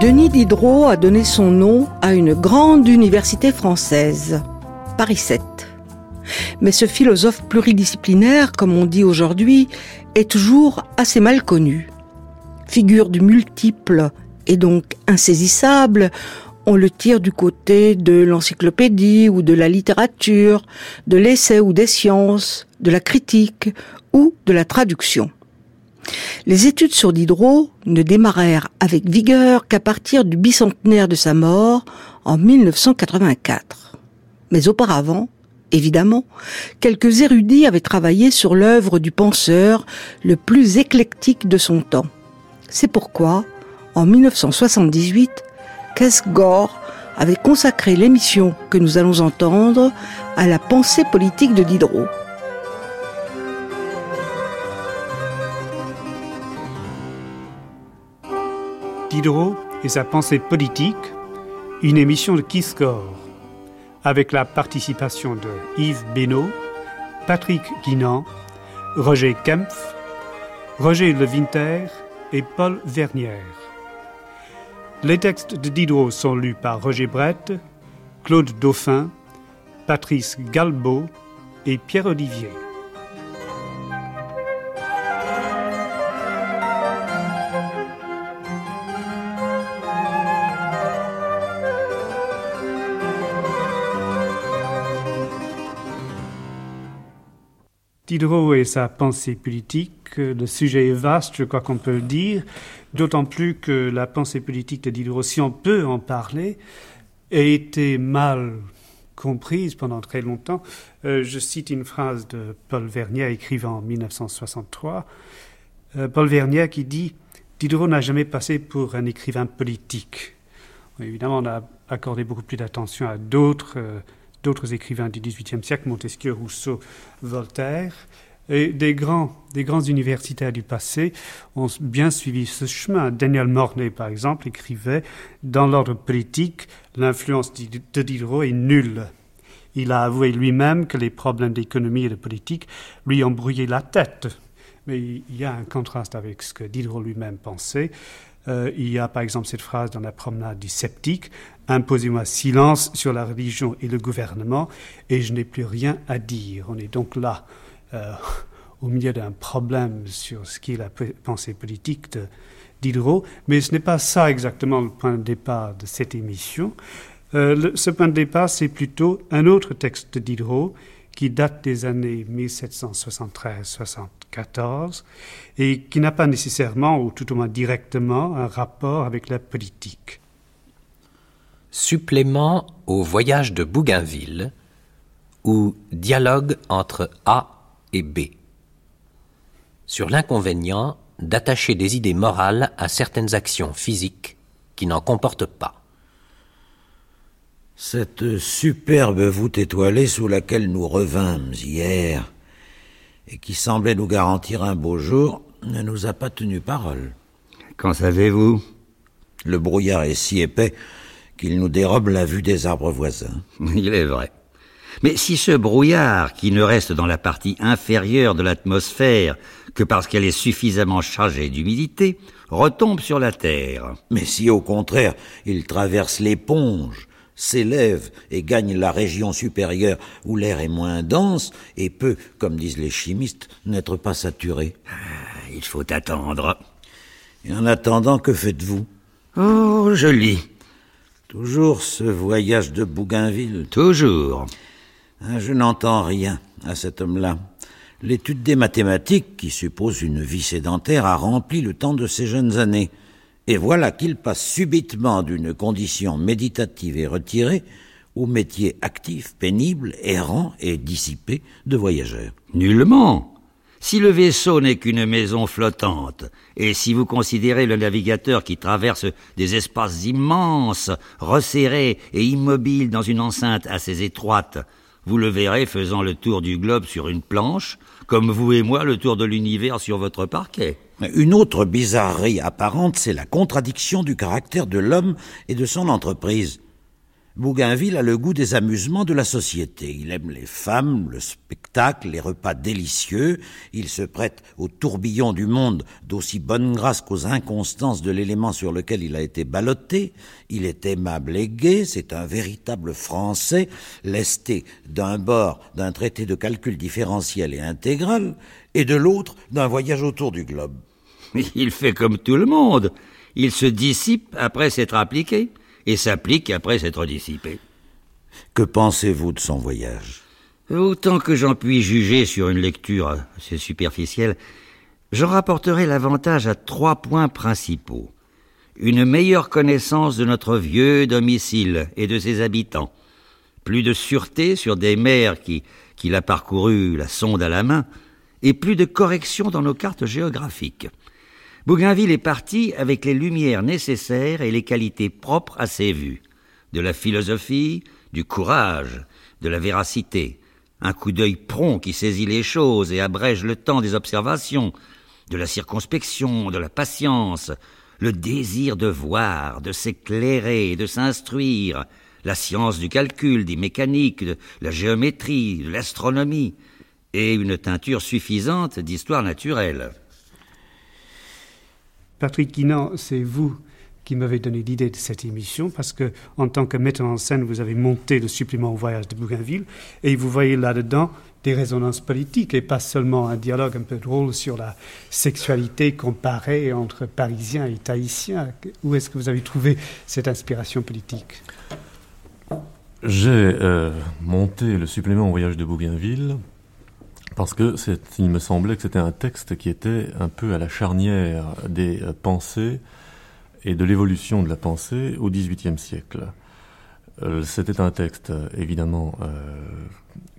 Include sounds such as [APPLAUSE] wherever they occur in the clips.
Denis Diderot a donné son nom à une grande université française, Paris 7. Mais ce philosophe pluridisciplinaire, comme on dit aujourd'hui, est toujours assez mal connu. Figure du multiple et donc insaisissable, on le tire du côté de l'encyclopédie ou de la littérature, de l'essai ou des sciences, de la critique ou de la traduction. Les études sur Diderot ne démarrèrent avec vigueur qu'à partir du bicentenaire de sa mort en 1984. Mais auparavant, évidemment, quelques érudits avaient travaillé sur l'œuvre du penseur le plus éclectique de son temps. C'est pourquoi, en 1978, Kesgore avait consacré l'émission que nous allons entendre à la pensée politique de Diderot. Diderot et sa pensée politique, une émission de Kiscore, avec la participation de Yves Benoît, Patrick Guinan, Roger Kempf, Roger Levinter et Paul Vernière. Les textes de Diderot sont lus par Roger Brett, Claude Dauphin, Patrice Galbeau et Pierre Olivier. Diderot et sa pensée politique, le sujet est vaste, je crois qu'on peut le dire, d'autant plus que la pensée politique de Diderot, si on peut en parler, a été mal comprise pendant très longtemps. Euh, je cite une phrase de Paul Vernier écrivant en 1963. Euh, Paul Vernier qui dit Diderot n'a jamais passé pour un écrivain politique. Évidemment, on a accordé beaucoup plus d'attention à d'autres. Euh, d'autres écrivains du XVIIIe siècle, Montesquieu, Rousseau, Voltaire. Et des grands, des universitaires du passé ont bien suivi ce chemin. Daniel Mornay, par exemple, écrivait Dans l'ordre politique, l'influence de Diderot est nulle. Il a avoué lui-même que les problèmes d'économie et de politique lui ont brouillé la tête. Mais il y a un contraste avec ce que Diderot lui-même pensait. Euh, il y a par exemple cette phrase dans la promenade du sceptique Imposez-moi silence sur la religion et le gouvernement, et je n'ai plus rien à dire. On est donc là, euh, [LAUGHS] au milieu d'un problème sur ce qui est la pensée politique de Diderot, mais ce n'est pas ça exactement le point de départ de cette émission. Euh, ce point de départ, c'est plutôt un autre texte de Diderot qui date des années 1773-74 et qui n'a pas nécessairement, ou tout au moins directement, un rapport avec la politique. Supplément au voyage de Bougainville ou dialogue entre A et B. Sur l'inconvénient d'attacher des idées morales à certaines actions physiques qui n'en comportent pas. Cette superbe voûte étoilée sous laquelle nous revînmes hier et qui semblait nous garantir un beau jour ne nous a pas tenu parole. Qu'en savez-vous? Le brouillard est si épais qu'il nous dérobe la vue des arbres voisins. [LAUGHS] Il est vrai. Mais si ce brouillard, qui ne reste dans la partie inférieure de l'atmosphère que parce qu'elle est suffisamment chargée d'humidité, retombe sur la Terre. Mais si au contraire il traverse l'éponge, s'élève et gagne la région supérieure où l'air est moins dense et peut, comme disent les chimistes, n'être pas saturé. Ah, il faut attendre. Et en attendant, que faites-vous? Oh, je lis. Toujours ce voyage de Bougainville Toujours. Hein, je n'entends rien à cet homme-là. L'étude des mathématiques, qui suppose une vie sédentaire, a rempli le temps de ses jeunes années. Et voilà qu'il passe subitement d'une condition méditative et retirée au métier actif, pénible, errant et dissipé de voyageur. Nullement. Si le vaisseau n'est qu'une maison flottante, et si vous considérez le navigateur qui traverse des espaces immenses, resserrés et immobiles dans une enceinte assez étroite, vous le verrez faisant le tour du globe sur une planche, comme vous et moi le tour de l'univers sur votre parquet. Une autre bizarrerie apparente, c'est la contradiction du caractère de l'homme et de son entreprise. Bougainville a le goût des amusements de la société. Il aime les femmes, le spectacle, les repas délicieux. Il se prête au tourbillon du monde d'aussi bonne grâce qu'aux inconstances de l'élément sur lequel il a été ballotté. Il est aimable et gai. C'est un véritable Français, lesté d'un bord d'un traité de calcul différentiel et intégral, et de l'autre d'un voyage autour du globe. [LAUGHS] Il fait comme tout le monde. Il se dissipe après s'être appliqué et s'applique après s'être dissipé. Que pensez-vous de son voyage? Autant que j'en puis juger sur une lecture assez superficielle, j'en rapporterai l'avantage à trois points principaux. Une meilleure connaissance de notre vieux domicile et de ses habitants, plus de sûreté sur des mers qui, qu'il a parcouru la sonde à la main, et plus de correction dans nos cartes géographiques. Bougainville est parti avec les lumières nécessaires et les qualités propres à ses vues. De la philosophie, du courage, de la véracité, un coup d'œil prompt qui saisit les choses et abrège le temps des observations, de la circonspection, de la patience, le désir de voir, de s'éclairer, de s'instruire, la science du calcul, des mécaniques, de la géométrie, de l'astronomie, et une teinture suffisante d'histoire naturelle. Patrick Guinan, c'est vous qui m'avez donné l'idée de cette émission parce que, en tant que metteur en scène, vous avez monté le supplément au voyage de Bougainville et vous voyez là-dedans des résonances politiques et pas seulement un dialogue un peu drôle sur la sexualité comparée entre Parisiens et Tahitiens. Où est-ce que vous avez trouvé cette inspiration politique? J'ai euh, monté le supplément au voyage de Bougainville parce que il me semblait que c'était un texte qui était un peu à la charnière des euh, pensées et de l'évolution de la pensée au XVIIIe siècle. Euh, c'était un texte évidemment euh,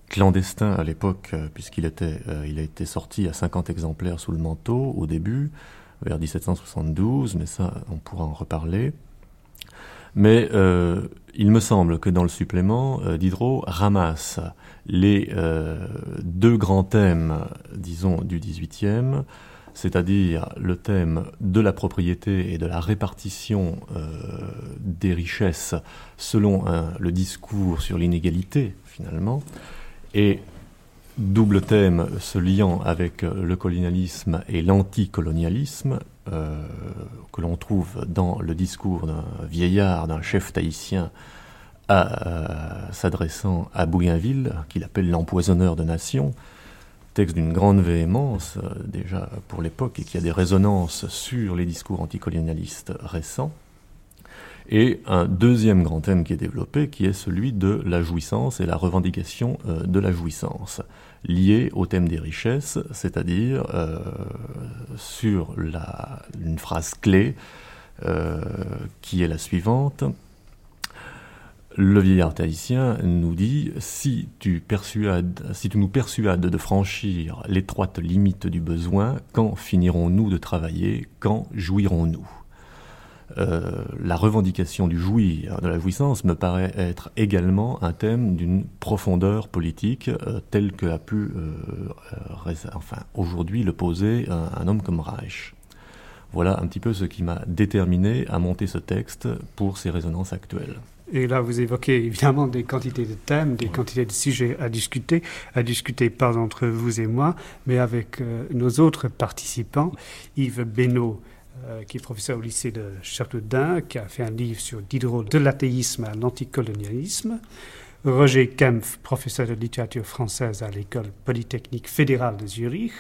clandestin à l'époque, puisqu'il était, il a été sorti à 50 exemplaires sous le manteau au début, vers 1772, mais ça, on pourra en reparler. Mais il me semble que dans le supplément, Diderot ramasse les euh, deux grands thèmes, disons, du XVIIIe, c'est-à-dire le thème de la propriété et de la répartition euh, des richesses selon le discours sur l'inégalité, finalement, et double thème se liant avec le colonialisme et l'anticolonialisme, euh, que l'on trouve dans le discours d'un vieillard, d'un chef tahitien, euh, s'adressant à Bougainville, qu'il appelle l'empoisonneur de nations, texte d'une grande véhémence euh, déjà pour l'époque et qui a des résonances sur les discours anticolonialistes récents. Et un deuxième grand thème qui est développé, qui est celui de la jouissance et la revendication euh, de la jouissance, lié au thème des richesses, c'est-à-dire sur une phrase clé qui est la suivante le vieillard tahitien nous dit si tu, nous persuades de franchir l'étroite limite du besoin, quand finirons-nous de travailler Quand jouirons-nous? Euh, la revendication du jouir, de la jouissance, me paraît être également un thème d'une profondeur politique euh, telle que a pu, euh, enfin, aujourd'hui le poser un homme comme Reich. Voilà un petit peu ce qui m'a déterminé à monter ce texte pour ses résonances actuelles. Et là, vous évoquez évidemment des quantités de thèmes, des quantités de sujets à discuter, à discuter pas entre vous et moi, mais avec euh, nos autres participants. Yves Benoît, euh, qui est professeur au lycée de Châteaudun, qui a fait un livre sur Diderot de l'athéisme à l'anticolonialisme. Roger Kempf, professeur de littérature française à l'école polytechnique fédérale de Zurich.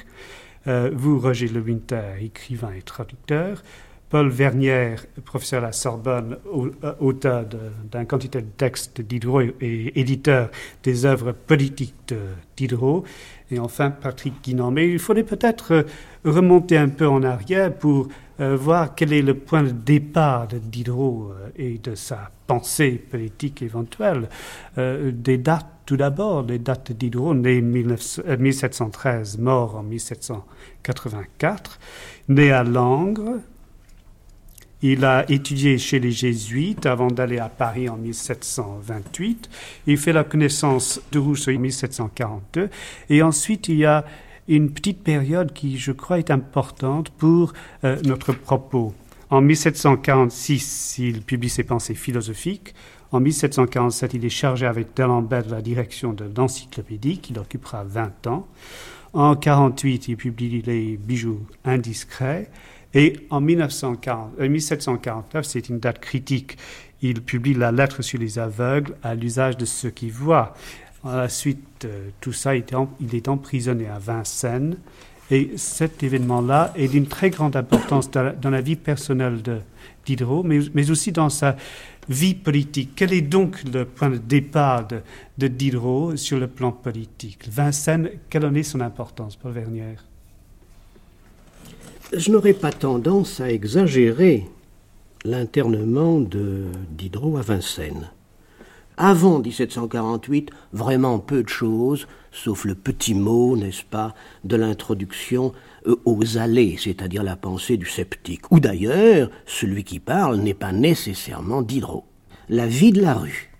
Euh, vous, Roger Le Winter, écrivain et traducteur. Paul Vernière, professeur à la Sorbonne, euh, auteur d'un quantité de textes de Diderot et éditeur des œuvres politiques de Diderot. Et enfin, Patrick Guinan. Mais il faudrait peut-être euh, remonter un peu en arrière pour euh, voir quel est le point de départ de Diderot et de sa pensée politique éventuelle. des dates, tout d'abord, des dates de Diderot, né en 1713, mort en 1784, né à Langres, il a étudié chez les jésuites avant d'aller à Paris en 1728. Il fait la connaissance de Rousseau en 1742. Et ensuite, il y a une petite période qui, je crois, est importante pour euh, notre propos. En 1746, il publie ses pensées philosophiques. En 1747, il est chargé avec D'Alembert de la direction de l'encyclopédie, qui occupera 20 ans. En 1948, il publie les bijoux indiscrets. Et en 1940, 1749, euh, c'est une date critique, il publie la lettre sur les aveugles à l'usage de ceux qui voient. À la suite, euh, tout ça, il est emprisonné à Vincennes. Et cet événement-là est d'une très grande importance dans la, vie personnelle de Diderot, mais, aussi dans sa vie politique. Quel est donc le point de départ de, de Diderot sur le plan politique? Vincennes, quelle en est son importance, Paul Vernière? Je n'aurais pas tendance à exagérer l'internement de Diderot à Vincennes. Avant 1748, vraiment peu de choses, sauf le petit mot, n'est-ce pas, de l'introduction euh, aux allées, c'est-à-dire la pensée du sceptique. Ou d'ailleurs, celui qui parle n'est pas nécessairement Diderot. La vie de la rue.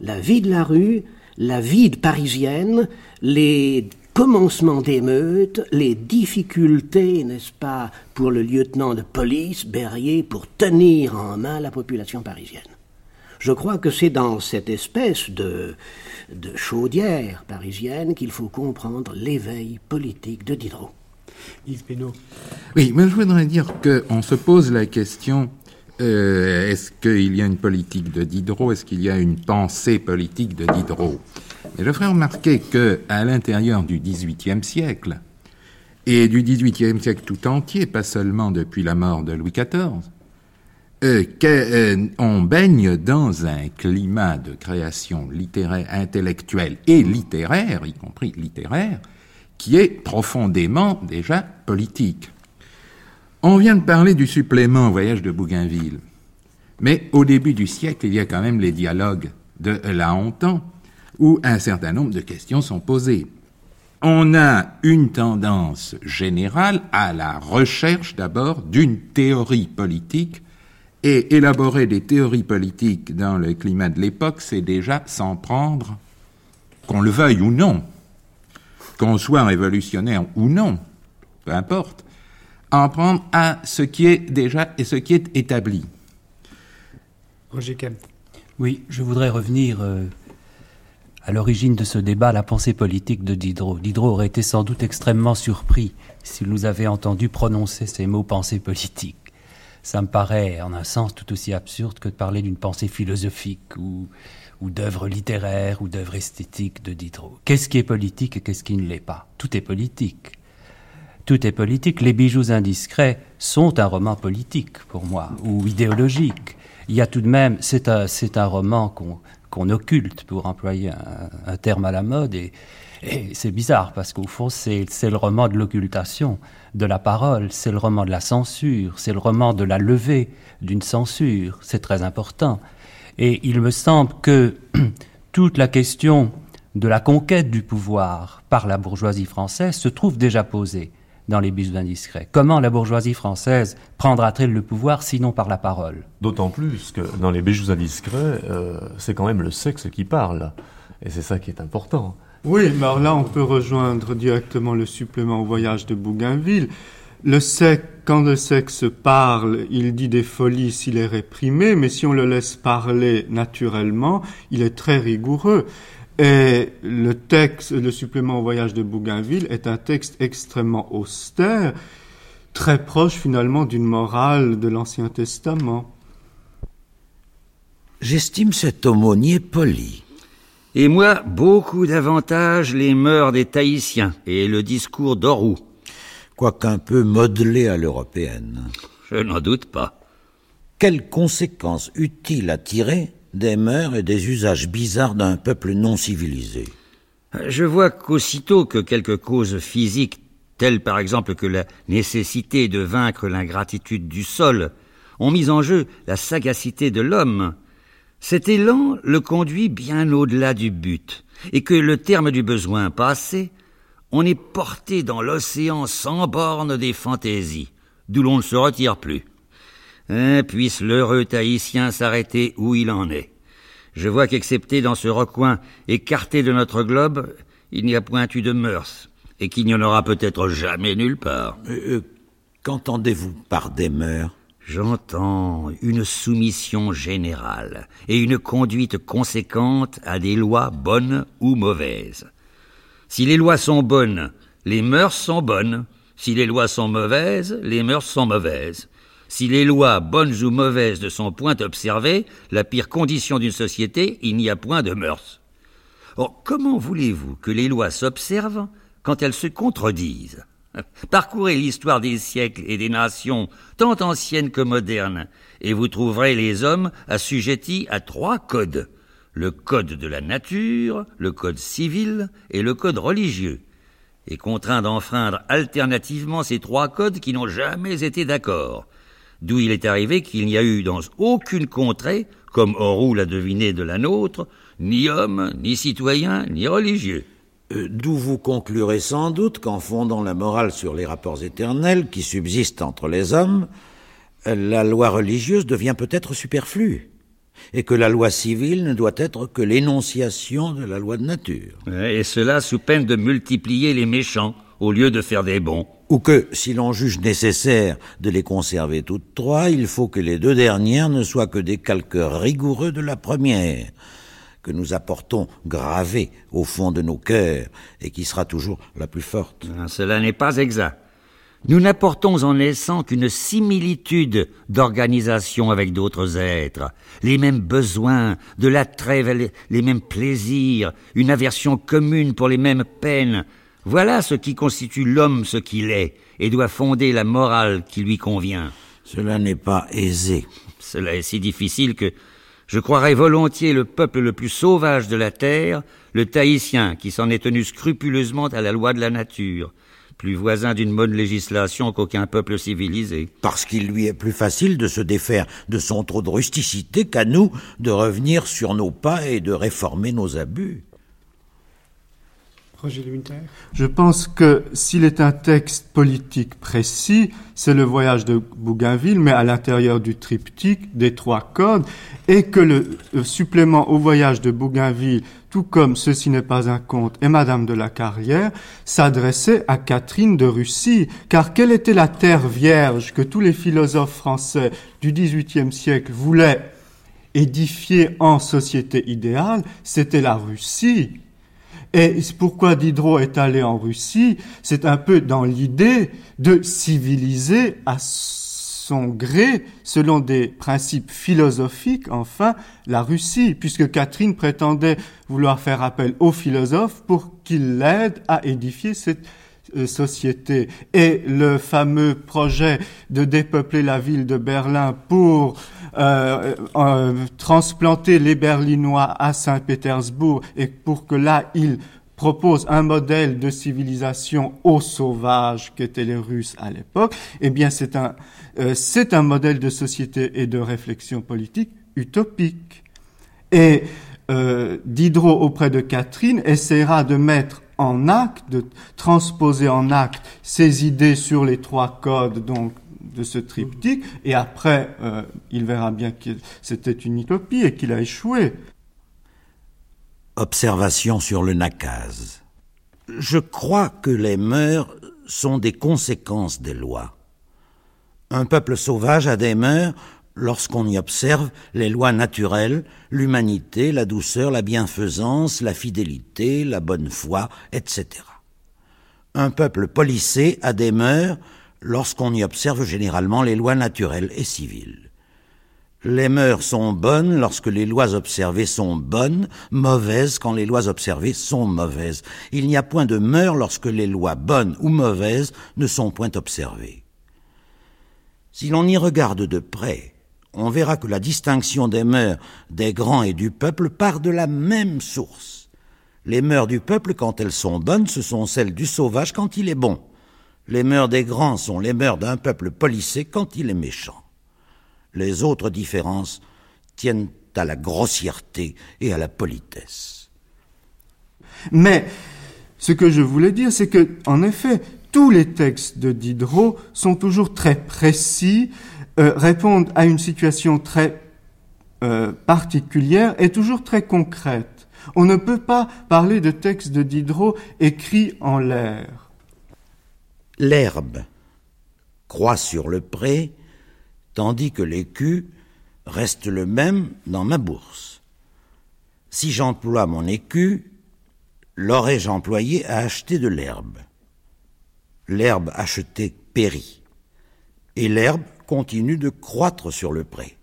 La vie de la rue, la vie parisienne, les commencement d'émeute, les difficultés, n'est-ce pas, pour le lieutenant de police, Berrier, pour tenir en main la population parisienne. Je crois que c'est dans cette espèce de, de chaudière parisienne qu'il faut comprendre l'éveil politique de Diderot. Yves Oui, mais je voudrais dire qu'on se pose la question euh, est-ce qu'il y a une politique de Diderot? Est-ce qu'il y a une pensée politique de Diderot? Je ferai remarquer que à l'intérieur du XVIIIe siècle, et du XVIIIe siècle tout entier, pas seulement depuis la mort de Louis XIV, euh, euh, on baigne dans un climat de création littéraire, intellectuelle et littéraire, y compris littéraire, qui est profondément déjà politique. On vient de parler du supplément Voyage de Bougainville, mais au début du siècle, il y a quand même les dialogues de La Hontan, où un certain nombre de questions sont posées. On a une tendance générale à la recherche d'abord d'une théorie politique, et élaborer des théories politiques dans le climat de l'époque, c'est déjà s'en prendre, qu'on le veuille ou non, qu'on soit révolutionnaire ou non, peu importe, en prendre à ce qui est déjà et ce qui est établi. Roger Kemp. Oui, je voudrais revenir euh, à l'origine de ce débat la pensée politique de Diderot. Diderot aurait été sans doute extrêmement surpris s'il nous avait entendu prononcer ces mots pensée politique. Ça me paraît en un sens tout aussi absurde que de parler d'une pensée philosophique ou, ou d'œuvre littéraire ou d'œuvre esthétique de Diderot. Qu'est-ce qui est politique et qu'est-ce qui ne l'est pas? Tout est politique. Tout est politique. Les bijoux indiscrets sont un roman politique pour moi, ou idéologique. Il y a tout de même, c'est un, c'est un roman qu'on qu'on occulte, pour employer un, terme à la mode. Et, c'est bizarre, parce qu'au fond, c'est le roman de l'occultation de la parole, c'est le roman de la censure, c'est le roman de la levée d'une censure. C'est très important. Et il me semble que [CLEARS THROAT] toute la question de la conquête du pouvoir par la bourgeoisie française se trouve déjà posée dans les bijoux indiscrets. Comment la bourgeoisie française prendra-t-elle le pouvoir sinon par la parole? D'autant plus que dans les bijoux indiscrets, euh, c'est quand même le sexe qui parle. Et c'est ça qui est important. Oui, mais alors là, on peut rejoindre directement le supplément au voyage de Bougainville. Le sexe, quand le sexe parle, il dit des folies s'il est réprimé, mais si on le laisse parler naturellement, il est très rigoureux. Et le texte, le supplément au voyage de Bougainville est un texte extrêmement austère, très proche finalement d'une morale de l'Ancien Testament. J'estime cet aumônier poli. Et moi, beaucoup davantage les mœurs des Tahitiens et le discours d'Orou. Quoiqu'un peu modelé à l'européenne. Je n'en doute pas. Quelles conséquences utiles à tirer des mœurs et des usages bizarres d'un peuple non civilisé Je vois qu'aussitôt que quelques causes physiques, telles par exemple que la nécessité de vaincre l'ingratitude du sol, ont mis en jeu la sagacité de l'homme, cet élan le conduit bien au-delà du but, et que le terme du besoin passé, on est porté dans l'océan sans borne des fantaisies, d'où l'on ne se retire plus. Hein, puisse l'heureux Tahitien s'arrêter où il en est. Je vois qu'excepté dans ce recoin écarté de notre globe, il n'y a point eu de mœurs, et qu'il n'y en aura peut-être jamais nulle part. Euh, euh, Qu'entendez-vous par des mœurs? J'entends une soumission générale et une conduite conséquente à des lois bonnes ou mauvaises. Si les lois sont bonnes, les mœurs sont bonnes. Si les lois sont mauvaises, les mœurs sont mauvaises. Si les lois, bonnes ou mauvaises, ne sont point observées, la pire condition d'une société, il n'y a point de mœurs. Or, comment voulez-vous que les lois s'observent quand elles se contredisent? [LAUGHS] Parcourez l'histoire des siècles et des nations, tant anciennes que modernes, et vous trouverez les hommes assujettis à trois codes. Le code de la nature, le code civil et le code religieux, et contraints d'enfreindre alternativement ces trois codes qui n'ont jamais été d'accord, d'où il est arrivé qu'il n'y a eu dans aucune contrée, comme Orou l'a deviné de la nôtre, ni homme, ni citoyen, ni religieux. Euh, D'où vous conclurez sans doute qu'en fondant la morale sur les rapports éternels qui subsistent entre les hommes, la loi religieuse devient peut-être superflue, et que la loi civile ne doit être que l'énonciation de la loi de nature. Et cela sous peine de multiplier les méchants au lieu de faire des bons. Ou que, si l'on juge nécessaire de les conserver toutes trois, il faut que les deux dernières ne soient que des calques rigoureux de la première, que nous apportons gravée au fond de nos cœurs et qui sera toujours la plus forte. Ah, Cela n'est pas exact. Nous n'apportons en naissant qu'une similitude d'organisation avec d'autres êtres, les mêmes besoins, de l'attrait vers les, les mêmes plaisirs, une aversion commune pour les mêmes peines. Voilà ce qui constitue l'homme ce qu'il est, et doit fonder la morale qui lui convient. Cela n'est pas aisé. Cela est si difficile que je croirais volontiers le peuple le plus sauvage de la terre, le Tahitien, qui s'en est tenu scrupuleusement à la loi de la nature, plus voisin d'une bonne législation qu'aucun peuple civilisé. Parce qu'il lui est plus facile de se défaire de son trop de rusticité qu'à nous de revenir sur nos pas et de réformer nos abus. Je pense que s'il est un texte politique précis, c'est le voyage de Bougainville, mais à l'intérieur du triptyque des trois codes, et que le supplément au voyage de Bougainville, tout comme Ceci n'est pas un conte et Madame de la Carrière, s'adressait à Catherine de Russie, car quelle était la terre vierge que tous les philosophes français du XVIIIe siècle voulaient édifier en société idéale, c'était la Russie. Et pourquoi Diderot est allé en Russie? C'est un peu dans l'idée de civiliser à son gré, selon des principes philosophiques, enfin, la Russie, puisque Catherine prétendait vouloir faire appel aux philosophes pour qu'ils l'aident à édifier cette euh, société. Et le fameux projet de dépeupler la ville de Berlin pour euh, euh, transplanter les Berlinois à Saint-Pétersbourg et pour que là, il propose un modèle de civilisation aux sauvages qu'étaient les Russes à l'époque, eh bien c'est un, euh, un modèle de société et de réflexion politique utopique. Et Diderot auprès de Catherine essaiera de mettre en acte, de transposer en acte ses idées sur les trois codes donc de ce triptyque, et après euh, il verra bien que c'était une utopie et qu'il a échoué. Observation sur le nakaz. Je crois que les mœurs sont des conséquences des lois. Un peuple sauvage a des mœurs lorsqu'on y observe les lois naturelles, l'humanité, la douceur, la bienfaisance, la fidélité, la bonne foi, etc. Un peuple policé a des mœurs lorsqu'on y observe généralement les lois naturelles et civiles. Les mœurs sont bonnes lorsque les lois observées sont bonnes, mauvaises quand les lois observées sont mauvaises. Il n'y a point de mœurs lorsque les lois bonnes ou mauvaises ne sont point observées. Si l'on y regarde de près, on verra que la distinction des mœurs des grands et du peuple part de la même source. Les mœurs du peuple, quand elles sont bonnes, ce sont celles du sauvage quand il est bon. Les mœurs des grands sont les mœurs d'un peuple policé quand il est méchant. Les autres différences tiennent à la grossièreté et à la politesse. Mais ce que je voulais dire, c'est que, en effet, tous les textes de Diderot sont toujours très précis, euh, répondent à une situation très euh, particulière et toujours très concrète. On ne peut pas parler de textes de Diderot écrits en l'air. L'herbe croît sur le pré, tandis que l'écu reste le même dans ma bourse. Si j'emploie mon écu, l'aurais-je employé à acheter de l'herbe? L'herbe achetée périt, et l'herbe continue de croître sur le pré.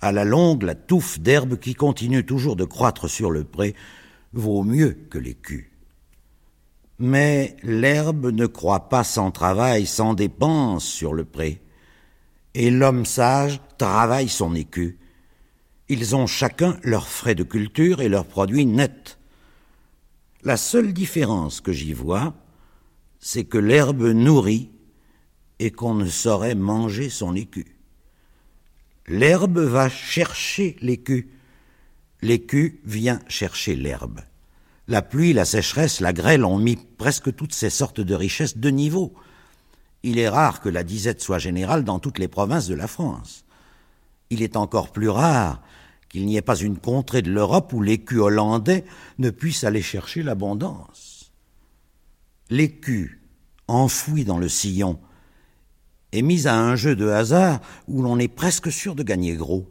À la longue, la touffe d'herbe qui continue toujours de croître sur le pré vaut mieux que l'écu. Mais l'herbe ne croît pas sans travail, sans dépense sur le pré et l'homme sage travaille son écu. Ils ont chacun leurs frais de culture et leurs produits nets. La seule différence que j'y vois, c'est que l'herbe nourrit et qu'on ne saurait manger son écu. L'herbe va chercher l'écu. L'écu vient chercher l'herbe. La pluie, la sécheresse, la grêle ont mis presque toutes ces sortes de richesses de niveau il est rare que la disette soit générale dans toutes les provinces de la France. Il est encore plus rare qu'il n'y ait pas une contrée de l'Europe où l'écu hollandais ne puisse aller chercher l'abondance. L'écu, enfoui dans le sillon, est mis à un jeu de hasard où l'on est presque sûr de gagner gros.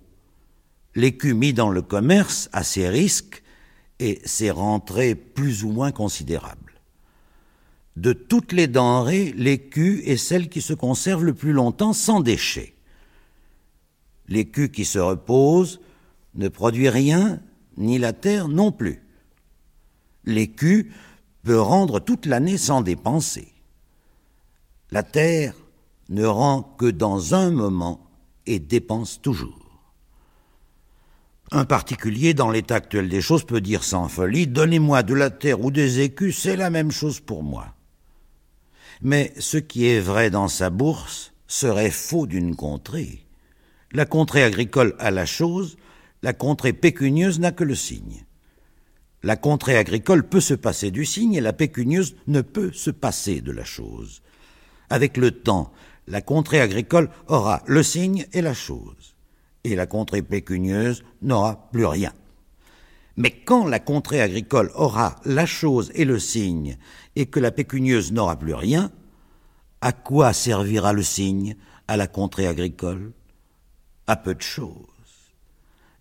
L'écu mis dans le commerce a ses risques et ses rentrées plus ou moins considérables. De toutes les denrées, l'écu est celle qui se conserve le plus longtemps sans déchets. L'écu qui se repose ne produit rien, ni la terre non plus. L'écu peut rendre toute l'année sans dépenser. La terre ne rend que dans un moment et dépense toujours. Un particulier, dans l'état actuel des choses, peut dire sans folie Donnez-moi de la terre ou des écus, c'est la même chose pour moi. Mais ce qui est vrai dans sa bourse serait faux d'une contrée. La contrée agricole a la chose, la contrée pécunieuse n'a que le signe. La contrée agricole peut se passer du signe et la pécunieuse ne peut se passer de la chose. Avec le temps, la contrée agricole aura le signe et la chose, et la contrée pécunieuse n'aura plus rien. Mais quand la contrée agricole aura la chose et le signe, et que la pécunieuse n'aura plus rien, à quoi servira le signe à la contrée agricole? À peu de choses.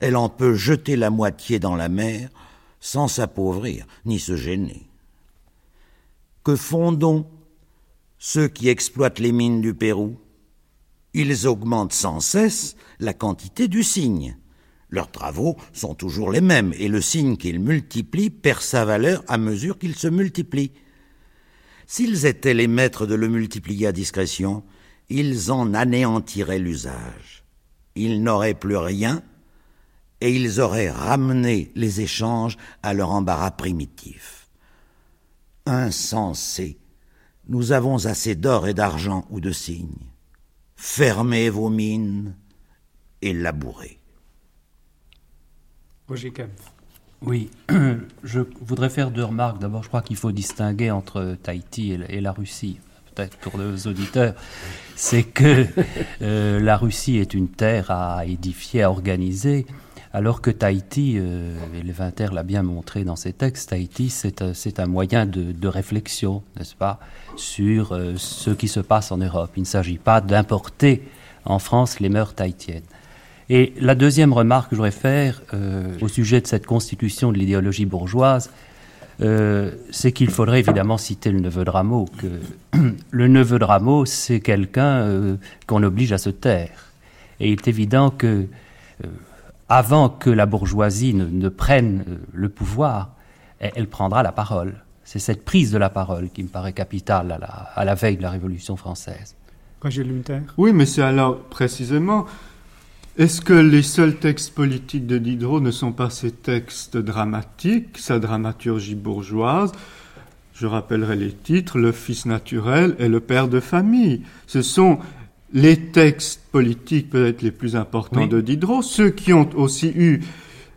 Elle en peut jeter la moitié dans la mer sans s'appauvrir ni se gêner. Que font donc ceux qui exploitent les mines du Pérou? Ils augmentent sans cesse la quantité du cygne. Leurs travaux sont toujours les mêmes, et le signe qu'ils multiplient perd sa valeur à mesure qu'il se multiplie. S'ils étaient les maîtres de le multiplier à discrétion, ils en anéantiraient l'usage. Ils n'auraient plus rien, et ils auraient ramené les échanges à leur embarras primitif. Insensés, nous avons assez d'or et d'argent ou de signes. Fermez vos mines et labourez. Oui, [CLEARS THROAT] je voudrais faire deux remarques. D'abord, je crois qu'il faut distinguer entre Tahiti et la Russie. Peut-être pour les auditeurs, c'est que [LAUGHS] euh, la Russie est une terre à édifier, à organiser, alors que Tahiti, euh, et Levinter l'a bien montré dans ses textes, Tahiti, c'est un, un, moyen de, réflexion, n'est-ce pas, sur euh, ce qui se passe en Europe. Il ne s'agit pas d'importer en France les mœurs tahitiennes. Et la deuxième remarque que je voudrais faire euh, au sujet de cette constitution de l'idéologie bourgeoise, euh, c'est qu'il faudrait évidemment citer le neveu de Rameau. Que [CLEARS THROAT] le neveu de Rameau, c'est quelqu'un euh, qu'on oblige à se taire. Et il est évident que, avant que la bourgeoisie ne, prenne le pouvoir, elle, prendra la parole. C'est cette prise de la parole qui me paraît capitale à la, à la veille de la Révolution française. Roger Lunter Oui, mais c'est alors précisément. Est-ce que les seuls textes politiques de Diderot ne sont pas ces textes dramatiques, sa dramaturgie bourgeoise? Je rappellerai les titres Le Fils naturel et Le Père de famille. Ce sont les textes politiques peut-être les plus importants de Diderot, ceux qui ont aussi eu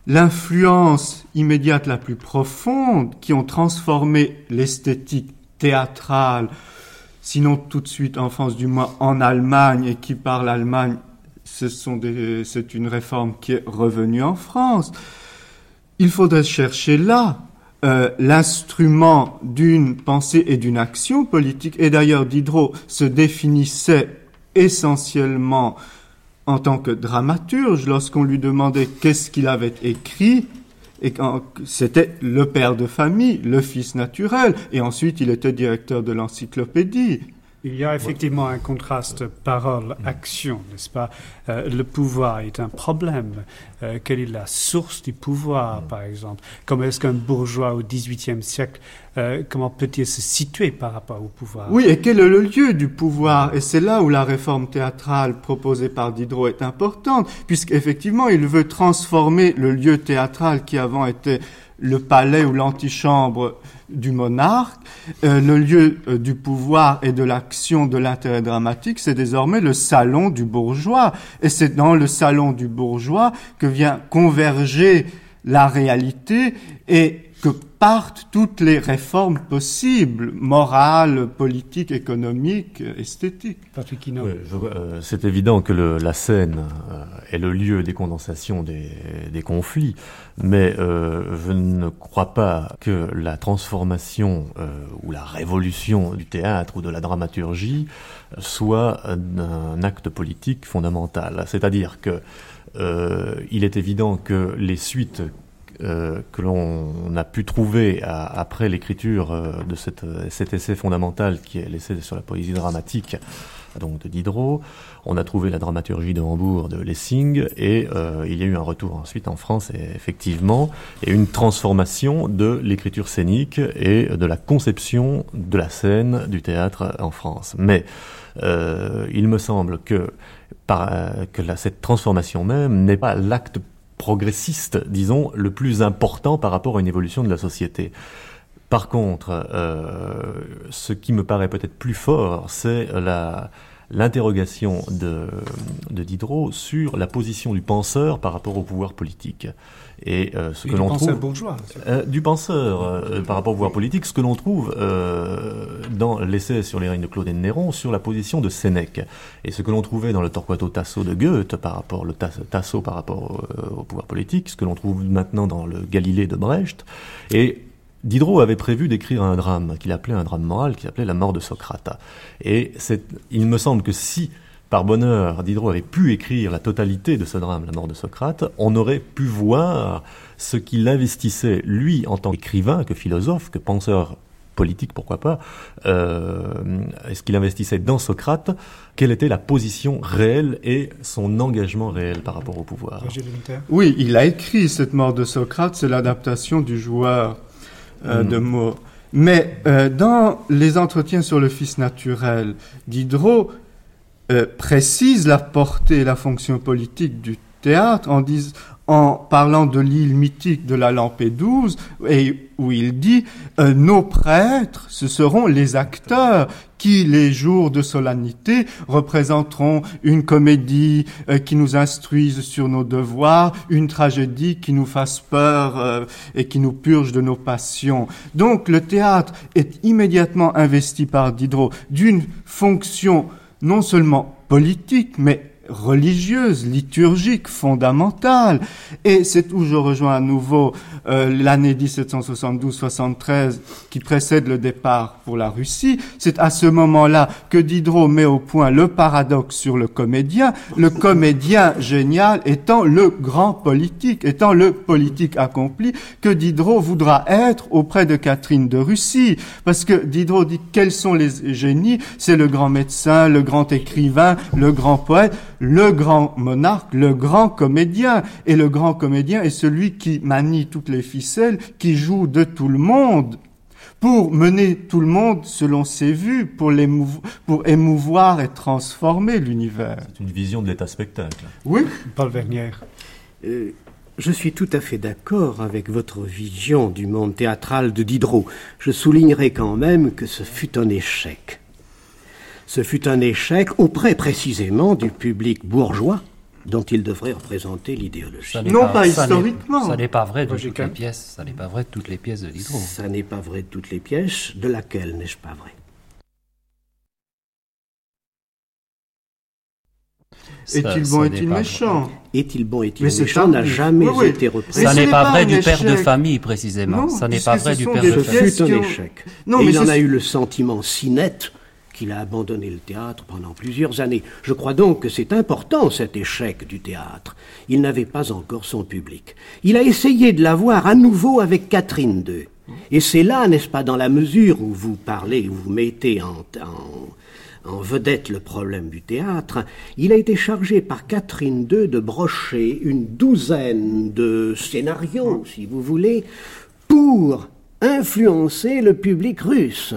l'influence immédiate la plus profonde, qui ont transformé l'esthétique théâtrale, sinon tout de suite en France, du moins en Allemagne, et qui par l'Allemagne, c'est une réforme qui est revenue en France. Il faudrait chercher là euh, l'instrument d'une pensée et d'une action politique. Et d'ailleurs, Diderot se définissait essentiellement en tant que dramaturge lorsqu'on lui demandait qu'est-ce qu'il avait écrit et c'était le père de famille, le fils naturel, et ensuite il était directeur de l'encyclopédie. Il y a effectivement un contraste parole-action, n'est-ce pas? Euh, Le pouvoir est un problème. Euh, quelle est la source du pouvoir, par exemple? Comment est-ce qu'un bourgeois au XVIIIe siècle, euh, comment peut-il se situer par rapport au pouvoir? Oui, et quel est le lieu du pouvoir? Et c'est là où la réforme théâtrale proposée par Diderot est importante, puisqu'effectivement, il veut transformer le lieu théâtral qui avant était le palais ou l'antichambre du monarque, euh, le lieu euh, du pouvoir et de l'action de l'intérêt dramatique, c'est désormais le salon du bourgeois. Et c'est dans le salon du bourgeois que vient converger la réalité et que partent toutes les réformes possibles, morales, politiques, économiques, esthétiques. Euh, c'est évident que la scène euh, est le lieu des condensations des, conflits, mais euh, je ne crois pas que la transformation ou la révolution du théâtre ou de la dramaturgie soit un, acte politique fondamental. C'est-à-dire que il est évident que les suites euh, que l'on a pu trouver après l'écriture euh, de cet essai fondamental qui est l'essai sur la poésie dramatique donc de Diderot. On a trouvé la dramaturgie de Hambourg de Lessing et euh, il y a eu un retour ensuite en France effectivement et une transformation de l'écriture scénique et de la conception de la scène du théâtre en France. Mais il me semble que cette transformation même n'est pas l'acte progressiste, disons, le plus important par rapport à une évolution de la société. Par contre, euh, ce qui me paraît peut-être plus fort, c'est la, l'interrogation de, de, Diderot sur la position du penseur par rapport au pouvoir politique. Et euh, ce que l'on trouve bourgeois, euh, du penseur euh, par rapport au pouvoir politique, ce que l'on trouve dans l'essai sur les règnes de Claude et de Néron sur la position de Sénèque, et ce que l'on trouvait dans le Torquato Tasso de Goethe par rapport le Tasso par rapport au, au pouvoir politique, ce que l'on trouve maintenant dans le Galilée de Brecht, et Diderot avait prévu d'écrire un drame qu'il appelait un drame moral, qui s'appelait La mort de Socrate. Et il me semble que si, par bonheur, Diderot avait pu écrire la totalité de ce drame, La mort de Socrate, on aurait pu voir ce qu'il investissait, lui, en tant qu'écrivain, que philosophe, que penseur politique, pourquoi pas, euh, est-ce qu'il investissait dans Socrate, quelle était la position réelle et son engagement réel par rapport au pouvoir? Oui, il a écrit cette mort de Socrate, c'est l'adaptation du joueur euh, de mm. mots. Mais euh, dans les entretiens sur le fils naturel, Diderot euh, précise la portée et la fonction politique du théâtre en, disant en parlant de l'île mythique de la Lampédouse, et où il dit euh, Nos prêtres, ce seront les acteurs qui, les jours de solennité, représenteront une comédie euh, qui nous instruise sur nos devoirs, une tragédie qui nous fasse peur euh, et qui nous purge de nos passions. Donc le théâtre est immédiatement investi par Diderot d'une fonction non seulement politique, mais religieuse, liturgique, fondamentale. Et c'est où je rejoins à nouveau euh, l'année 1772-73 qui précède le départ pour la Russie. C'est à ce moment-là que Diderot met au point le paradoxe sur le comédien, le comédien génial étant le grand politique, étant le politique accompli que Diderot voudra être auprès de Catherine de Russie. Parce que Diderot dit quels sont les génies? C'est le grand médecin, le grand écrivain, le grand poète le grand monarque, le grand comédien. Et le grand comédien est celui qui manie toutes les ficelles, qui joue de tout le monde pour mener tout le monde selon ses vues, pour, pour émouvoir et transformer l'univers. C'est une vision de l'état-spectacle. Oui. Paul Vernier. Euh, je suis tout à fait d'accord avec votre vision du monde théâtral de Diderot. Je soulignerai quand même que ce fut un échec. Ce fut un échec auprès précisément du public bourgeois dont il devrait représenter l'idéologie. Non, pas, historiquement. Ça n'est pas vrai de toutes les pièces. Ça n'est pas vrai de toutes les pièces de Diderot. Ça n'est pas vrai de toutes les pièces. De laquelle n'est-ce pas vrai? Est-il bon, est-il méchant? Est-il bon, est-il méchant n'a jamais été repris. Ça n'est pas vrai du père de famille, précisément. ça n'est pas vrai du père de famille. Ce fut un échec. Non, Et il en a eu le sentiment si net qu'il a abandonné le théâtre pendant plusieurs années. Je crois donc que c'est important cet échec du théâtre. Il n'avait pas encore son public. Il a essayé de l'avoir à nouveau avec Catherine II. Et c'est là, n'est-ce pas, dans la mesure où vous parlez, où vous mettez en, vedette le problème du théâtre, il a été chargé par Catherine II de brocher une douzaine de scénarios, si vous voulez, pour influencer le public russe.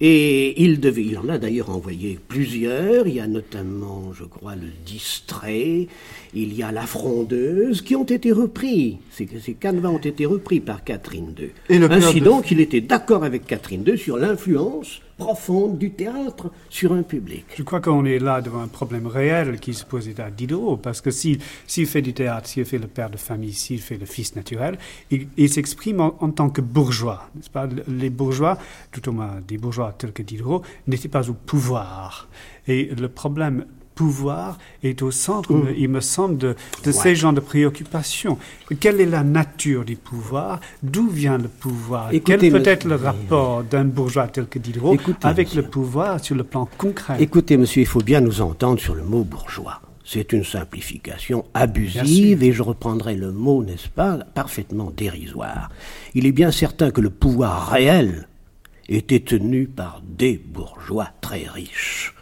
Et il devait, il en a d'ailleurs envoyé plusieurs. Il y a notamment, je crois, le distrait. Il y a la frondeuse qui ont été repris. Ces, ces canevas ont été repris par Catherine II. Et Ainsi donc, il était d'accord avec Catherine II sur l'influence profonde du théâtre sur un public. Je crois qu'on est là devant un problème réel qui se pose à Diderot, parce que s'il fait du théâtre, s'il fait le père de famille, s'il fait le fils naturel, il, s'exprime en, en, tant que bourgeois. Pas? Les bourgeois, tout au moins des bourgeois tels que Diderot, n'étaient pas au pouvoir. Et le problème pouvoir est au centre, mm. il me semble, de, ces genres de préoccupations. Quelle est la nature du pouvoir? D'où vient le pouvoir? Quel peut être le rapport d'un bourgeois tel que Diderot avec le pouvoir sur le plan concret? Écoutez, monsieur, il faut bien nous entendre sur le mot bourgeois. C'est une simplification abusive et je reprendrai le mot, n'est-ce pas, parfaitement dérisoire. Il est bien certain que le pouvoir réel était tenu par des bourgeois très riches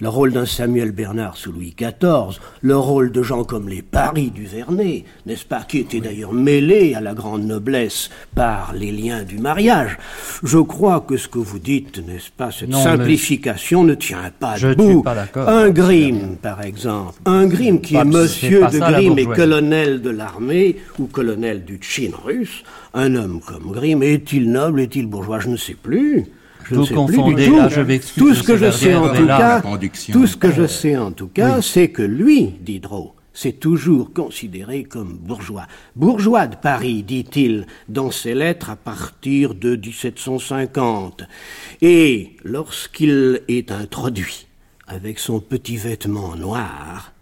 le rôle d'un Samuel Bernard sous Louis XIV, le rôle de gens comme les Paris du Vernet, n'est-ce pas, qui étaient d'ailleurs mêlés à la grande noblesse par les liens du mariage. Je crois que ce que vous dites, n'est-ce pas, cette simplification ne tient pas debout. un Grimm, par exemple, un Grimm qui est monsieur de Grimm et colonel de l'armée ou colonel du Tchin russe, un homme comme Grimm, est-il noble, est-il bourgeois, je ne sais plus. Vous confondez, là, je Tout ce que je sais en tout cas, tout ce que je sais en tout cas, c'est que lui, Diderot, s'est toujours considéré comme bourgeois. Bourgeois de Paris, dit-il dans ses lettres à partir de 1750. Et lorsqu'il est introduit avec son petit vêtement noir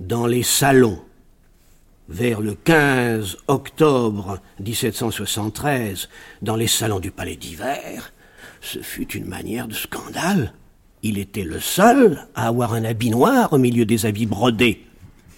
dans les salons vers le 15 octobre 1773 dans les salons du Palais d'hiver, ce fut une manière de scandale. Il était le seul à avoir un habit noir au milieu des habits brodés.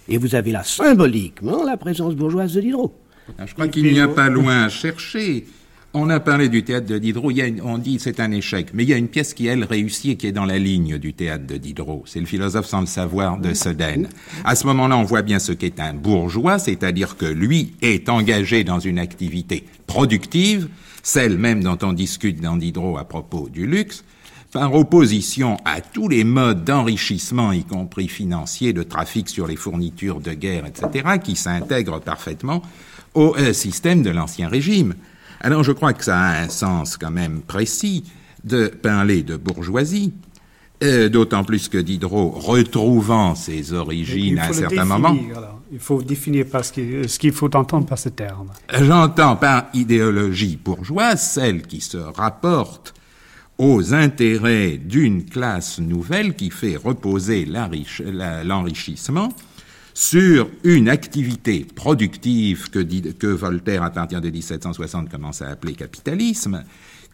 Et vous avez là symboliquement la présence bourgeoise de Diderot. Ah, je crois qu'il n'y a pas loin à chercher. On a parlé du théâtre de Diderot, on dit c'est un échec, mais il y a une pièce qui, elle, réussit et qui est dans la ligne du théâtre de Diderot. C'est le philosophe sans le savoir de Sedaine. À ce moment-là, on voit bien ce qu'est un bourgeois, c'est-à-dire que lui est engagé dans une activité productive, celle même dont on discute dans Diderot à propos du luxe, par opposition à tous les modes d'enrichissement, y compris financier, de trafic sur les fournitures de guerre, etc., qui s'intègrent parfaitement au euh, système de l'Ancien Régime. Alors je crois que ça a un sens quand même précis de parler de bourgeoisie, euh, d'autant plus que Diderot, retrouvant ses origines à un certain moment... Il faut définir ce qu'il faut entendre par ce terme. J'entends par idéologie bourgeoise celle qui se rapporte aux intérêts d'une classe nouvelle qui fait reposer l'enrichissement sur une activité productive que, que Voltaire, à partir de 1760, commence à appeler capitalisme,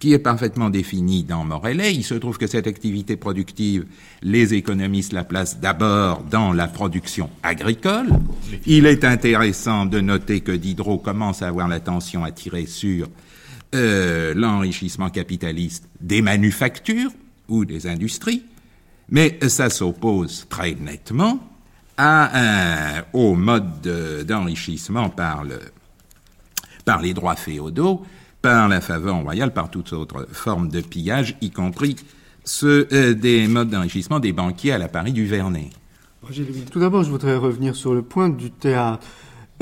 qui est parfaitement défini dans Morellet. Il se trouve que cette activité productive, les économistes la placent d'abord dans la production agricole. Il est intéressant de noter que Diderot commence à avoir l'attention attirée sur euh, l'enrichissement capitaliste des manufactures ou des industries, mais ça s'oppose très nettement à au mode d'enrichissement par, le, par les droits féodaux par la faveur royale, par toute autre forme de pillage, y compris ceux euh, des modes d'enrichissement des banquiers à la Paris du Vernet. Tout d'abord, je voudrais revenir sur le point du théâtre.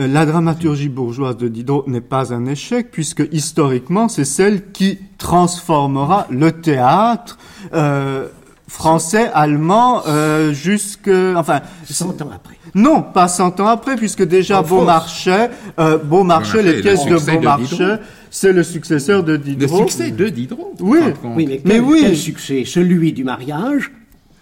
Euh, la dramaturgie bourgeoise de Diderot n'est pas un échec, puisque historiquement, c'est celle qui transformera le théâtre euh, français, allemand, euh, jusque... Enfin... 100 ans après. Non, pas 100 ans après, puisque déjà Beaumarchais, euh, Beaumarchais, les pièces de Beaumarchais, c'est le successeur de Diderot. Le succès de Diderot. Oui, oui mais, quel, oui. quel succès? Celui du mariage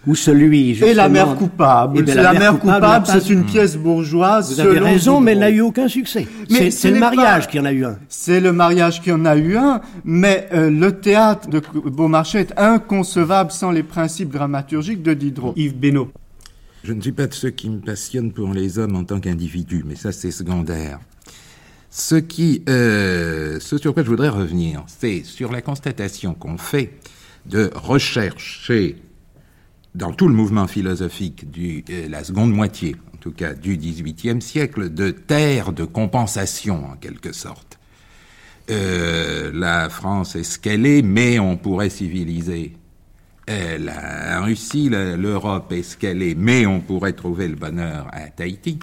ou celui et la mère coupable. Eh la, la, mère coupable, c'est une pièce bourgeoise. Vous avez raison, mais elle n'a eu aucun succès. C'est le mariage pas... qui en a eu un. C'est le mariage qui en a eu un, mais euh, le théâtre de Beaumarchais est inconcevable sans les principes dramaturgiques de Diderot. Yves Benoît. Je ne suis pas de ceux qui me passionnent pour les hommes en tant qu'individus, mais ça c'est secondaire. Ce qui, euh, ce sur quoi je voudrais revenir, c'est sur la constatation qu'on fait de rechercher dans tout le mouvement philosophique de euh, la seconde moitié, en tout cas du XVIIIe siècle, de terre de compensation en quelque sorte. Euh, la France est ce qu'elle est, mais on pourrait civiliser. La Russie, l'Europe est ce qu'elle est, mais on pourrait trouver le bonheur à Tahiti.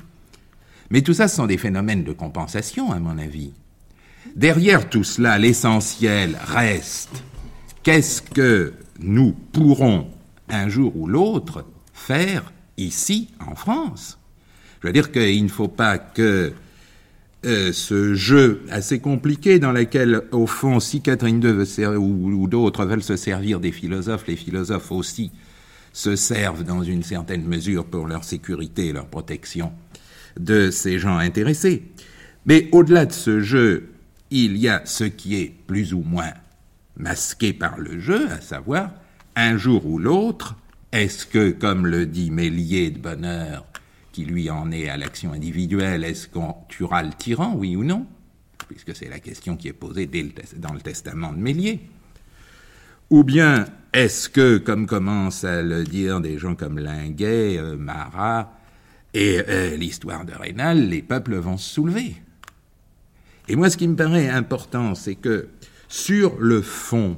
Mais tout ça, ce sont des phénomènes de compensation, à mon avis. Derrière tout cela, l'essentiel reste qu'est-ce que nous pourrons un jour ou l'autre faire ici en France? Je veux dire qu'il ne faut pas que euh, ce jeu assez compliqué dans lequel, au fond, si Catherine II veut ou d'autres veulent se servir des philosophes, les philosophes aussi se servent dans une certaine mesure pour leur sécurité et leur protection de ces gens intéressés. Mais au-delà de ce jeu, il y a ce qui est plus ou moins masqué par le jeu, à savoir, un jour ou l'autre, est-ce que, comme le dit Mélier de Bonheur, qui lui en est à l'action individuelle, est-ce qu'on tuera le tyran, oui ou non Puisque c'est la question qui est posée dès le dans le testament de Mélier. Ou bien, est-ce que, comme commencent à le dire des gens comme Linguet, euh, Marat et euh, l'histoire de Rénal, les peuples vont se soulever Et moi, ce qui me paraît important, c'est que, sur le fond,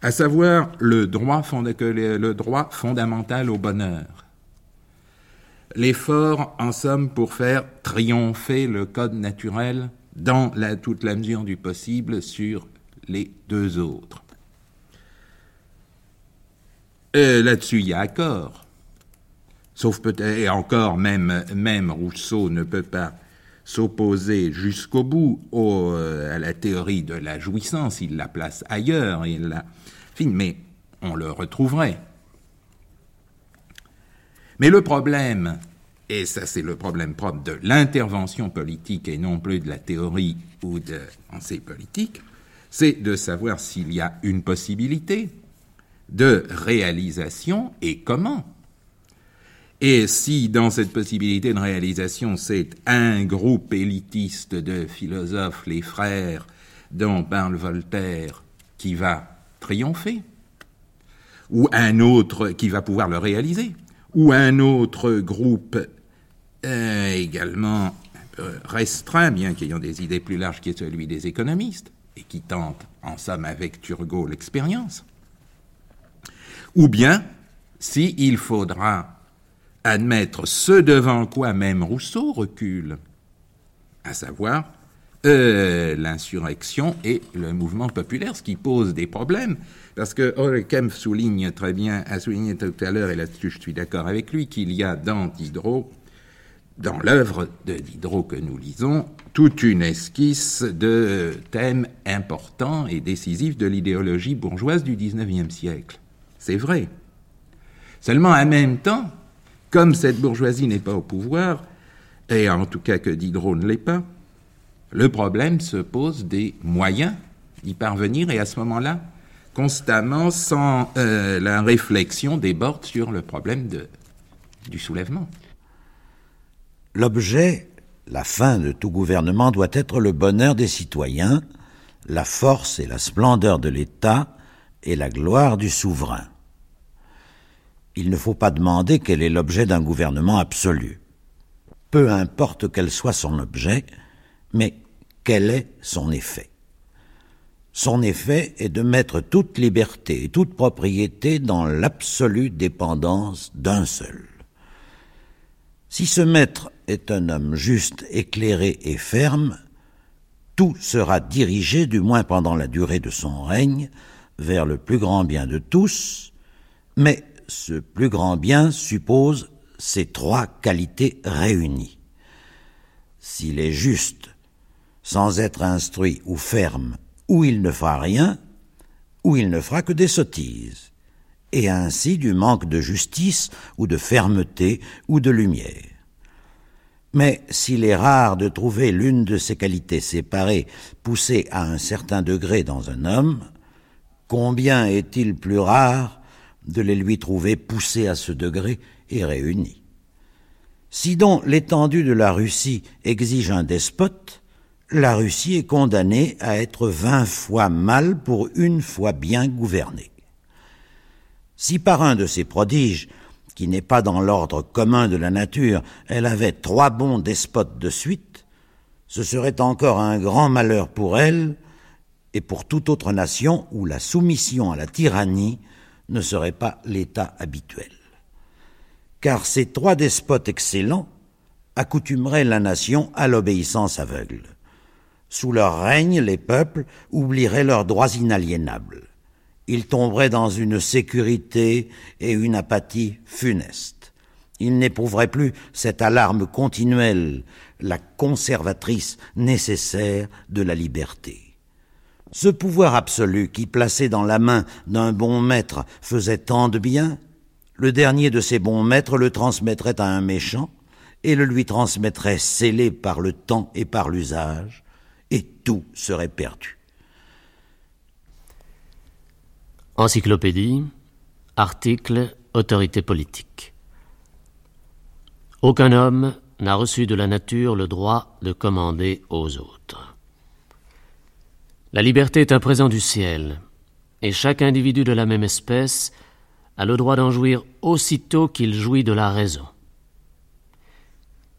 à savoir le droit, fondamental au bonheur, l'effort, en somme, pour faire triompher le code naturel dans la, toute la mesure du possible sur les deux autres. Là-dessus, il y a accord. Sauf peut-être, et encore, même, Rousseau ne peut pas s'opposer jusqu'au bout euh, à la théorie de la jouissance, il la place ailleurs, il la, mais on le retrouverait. Mais le problème, et ça c'est le problème propre de l'intervention politique et non plus de la théorie ou de pensée politique, c'est de savoir s'il y a une possibilité de réalisation et comment. Et si dans cette possibilité de réalisation, c'est un groupe élitiste de philosophes, les frères dont parle Voltaire, qui va triompher, ou un autre qui va pouvoir le réaliser, ou un autre groupe euh, également restreint, bien qu'ayant des idées plus larges qui est celui des économistes, et qui tente en somme avec Turgot l'expérience, ou bien s'il il faudra admettre ce devant quoi même Rousseau recule, à savoir euh, l'insurrection et le mouvement populaire, ce qui pose des problèmes, parce que Horkheimer souligne très bien, a souligné tout à l'heure, et là-dessus je suis d'accord avec lui, qu'il y a dans Diderot, dans l'œuvre de Diderot que nous lisons, toute une esquisse de thèmes importants et décisifs de l'idéologie bourgeoise du XIXe siècle. C'est vrai. Seulement, en même temps, comme cette bourgeoisie n'est pas au pouvoir, et en tout cas que Diderot ne l'est pas, le problème se pose des moyens d'y parvenir, et à ce moment-là, constamment, sans euh, la réflexion, déborde sur le problème du soulèvement. L'objet, la fin de tout gouvernement doit être le bonheur des citoyens, la force et la splendeur de l'État et la gloire du souverain. Il ne faut pas demander quel est l'objet d'un gouvernement absolu. Peu importe quel soit son objet, mais quel est son effet. Son effet est de mettre toute liberté et toute propriété dans l'absolue dépendance d'un seul. Si ce maître est un homme juste, éclairé et ferme, tout sera dirigé, du moins pendant la durée de son règne, vers le plus grand bien de tous, mais ce plus grand bien suppose ces trois qualités réunies. S'il est juste, sans être instruit ou ferme, ou il ne fera rien, ou il ne fera que des sottises, et ainsi du manque de justice ou de fermeté ou de lumière. Mais s'il est rare de trouver l'une de ces qualités séparées poussée à un certain degré dans un homme, combien est-il plus rare de les lui trouver poussées à ce degré et réunies Si donc l'étendue de la Russie exige un despote, la Russie est condamnée à être vingt fois mal pour une fois bien gouvernée. Si par un de ces prodiges qui n'est pas dans l'ordre commun de la nature, elle avait trois bons despotes de suite, ce serait encore un grand malheur pour elle et pour toute autre nation où la soumission à la tyrannie ne serait pas l'état habituel. Car ces trois despotes excellents accoutumeraient la nation à l'obéissance aveugle. Sous leur règne, les peuples oublieraient leurs droits inaliénables il tomberait dans une sécurité et une apathie funestes. Il n'éprouverait plus cette alarme continuelle, la conservatrice nécessaire de la liberté. Ce pouvoir absolu qui, placé dans la main d'un bon maître, faisait tant de bien, le dernier de ces bons maîtres le transmettrait à un méchant, et le lui transmettrait scellé par le temps et par l'usage, et tout serait perdu. Encyclopédie, article, autorité politique. Aucun homme n'a reçu de la nature le droit de commander aux autres. La liberté est un présent du ciel, et chaque individu de la même espèce a le droit d'en jouir aussitôt qu'il jouit de la raison.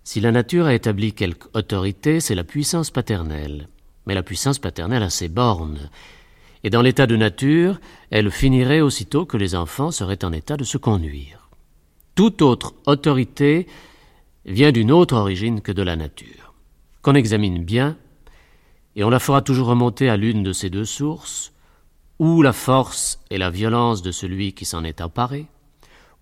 Si la nature a établi quelque autorité, c'est la puissance paternelle. Mais la puissance paternelle a ses bornes, et dans l'état de nature, elle finirait aussitôt que les enfants seraient en état de se conduire. Toute autre autorité vient d'une autre origine que de la nature. Qu'on examine bien, et on la fera toujours remonter à l'une de ces deux sources, ou la force et la violence de celui qui s'en est emparé,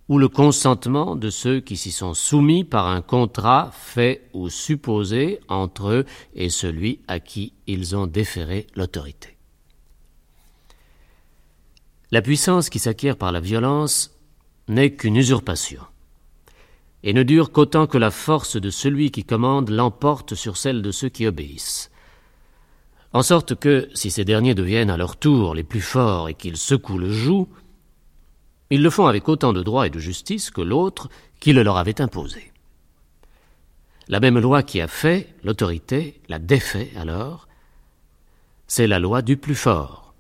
ou le consentement de ceux qui s'y sont soumis par un contrat fait ou supposé entre eux et celui à qui ils ont déféré l'autorité. La puissance qui s'acquiert par la violence n'est qu'une usurpation, et ne dure qu'autant que la force de celui qui commande l'emporte sur celle de ceux qui obéissent. En sorte que, si ces derniers deviennent à leur tour les plus forts et qu'ils secouent le joug, ils le font avec autant de droit et de justice que l'autre qui le leur avait imposé. La même loi qui a fait l'autorité la défait alors, c'est la loi du plus fort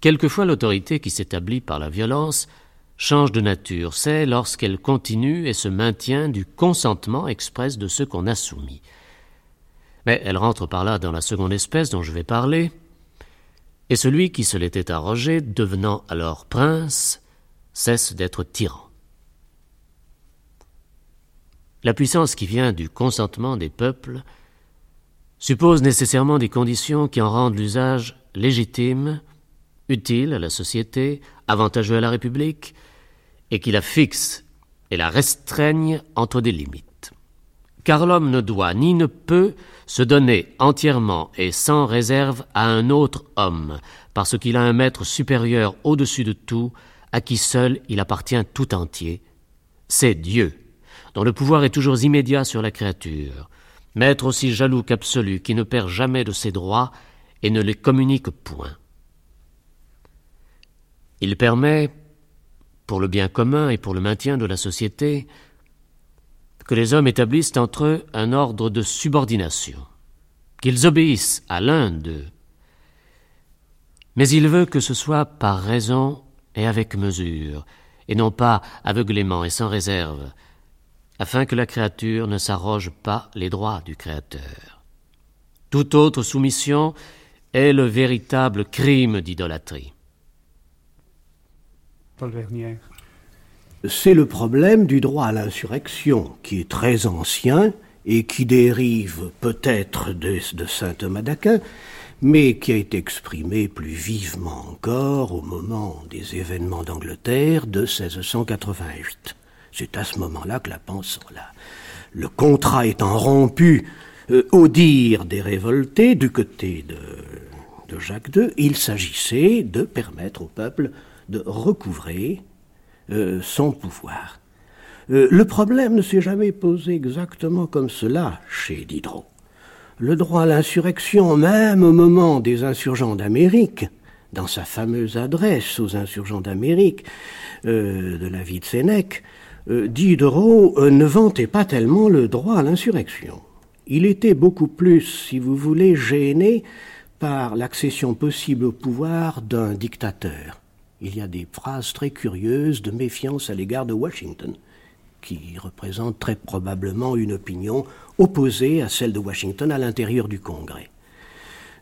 Quelquefois l'autorité qui s'établit par la violence change de nature, c'est lorsqu'elle continue et se maintient du consentement express de ceux qu'on a soumis. Mais elle rentre par là dans la seconde espèce dont je vais parler, et celui qui se l'était arrogé, devenant alors prince, cesse d'être tyran. La puissance qui vient du consentement des peuples suppose nécessairement des conditions qui en rendent l'usage légitime utile à la société, avantageux à la République, et qui la fixe et la restreigne entre des limites. Car l'homme ne doit ni ne peut se donner entièrement et sans réserve à un autre homme, parce qu'il a un maître supérieur au-dessus de tout, à qui seul il appartient tout entier. C'est Dieu, dont le pouvoir est toujours immédiat sur la créature, maître aussi jaloux qu'absolu, qui ne perd jamais de ses droits et ne les communique point. Il permet, pour le bien commun et pour le maintien de la société, que les hommes établissent entre eux un ordre de subordination, qu'ils obéissent à l'un d'eux. Mais il veut que ce soit par raison et avec mesure, et non pas aveuglément et sans réserve, afin que la créature ne s'arroge pas les droits du Créateur. Toute autre soumission est le véritable crime d'idolâtrie. C'est le problème du droit à l'insurrection, qui est très ancien et qui dérive peut-être de, saint Thomas d'Aquin, mais qui a été exprimé plus vivement encore au moment des événements d'Angleterre de 1688. C'est à ce moment-là que la pensée, le contrat étant rompu euh, au dire des révoltés du côté de, de Jacques II, il s'agissait de permettre au peuple de recouvrer euh, son pouvoir. Euh, le problème ne s'est jamais posé exactement comme cela chez Diderot. Le droit à l'insurrection, même au moment des insurgents d'Amérique, dans sa fameuse adresse aux insurgents d'Amérique euh, de la vie de Sénèque, Diderot ne vantait pas tellement le droit à l'insurrection. Il était beaucoup plus, si vous voulez, gêné par l'accession possible au pouvoir d'un dictateur. Il y a des phrases très curieuses de méfiance à l'égard de Washington, qui représente très probablement une opinion opposée à celle de Washington à l'intérieur du Congrès.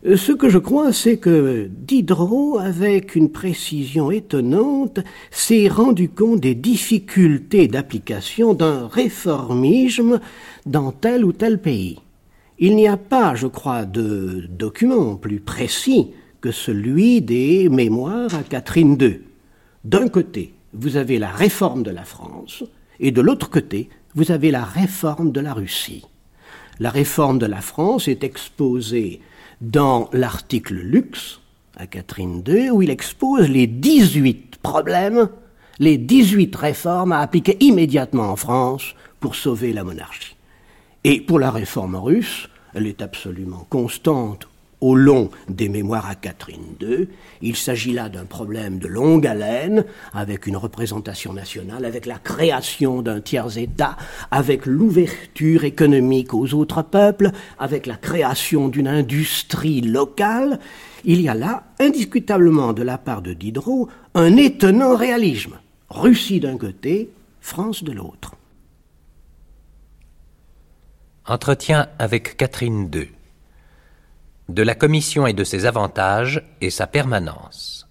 Euh, ce que je crois, c'est que Diderot, avec une précision étonnante, s'est rendu compte des difficultés d'application d'un réformisme dans tel ou tel pays. Il n'y a pas, je crois, de document plus précis que celui des mémoires à Catherine II. D'un côté, vous avez la réforme de la France, et de l'autre côté, vous avez la réforme de la Russie. La réforme de la France est exposée dans l'article Lux à Catherine II, où il expose les 18 problèmes, les 18 réformes à appliquer immédiatement en France pour sauver la monarchie. Et pour la réforme russe, elle est absolument constante au long des mémoires à Catherine II. Il s'agit là d'un problème de longue haleine, avec une représentation nationale, avec la création d'un tiers-État, avec l'ouverture économique aux autres peuples, avec la création d'une industrie locale. Il y a là, indiscutablement de la part de Diderot, un étonnant réalisme. Russie d'un côté, France de l'autre. Entretien avec Catherine II de la Commission et de ses avantages et sa permanence.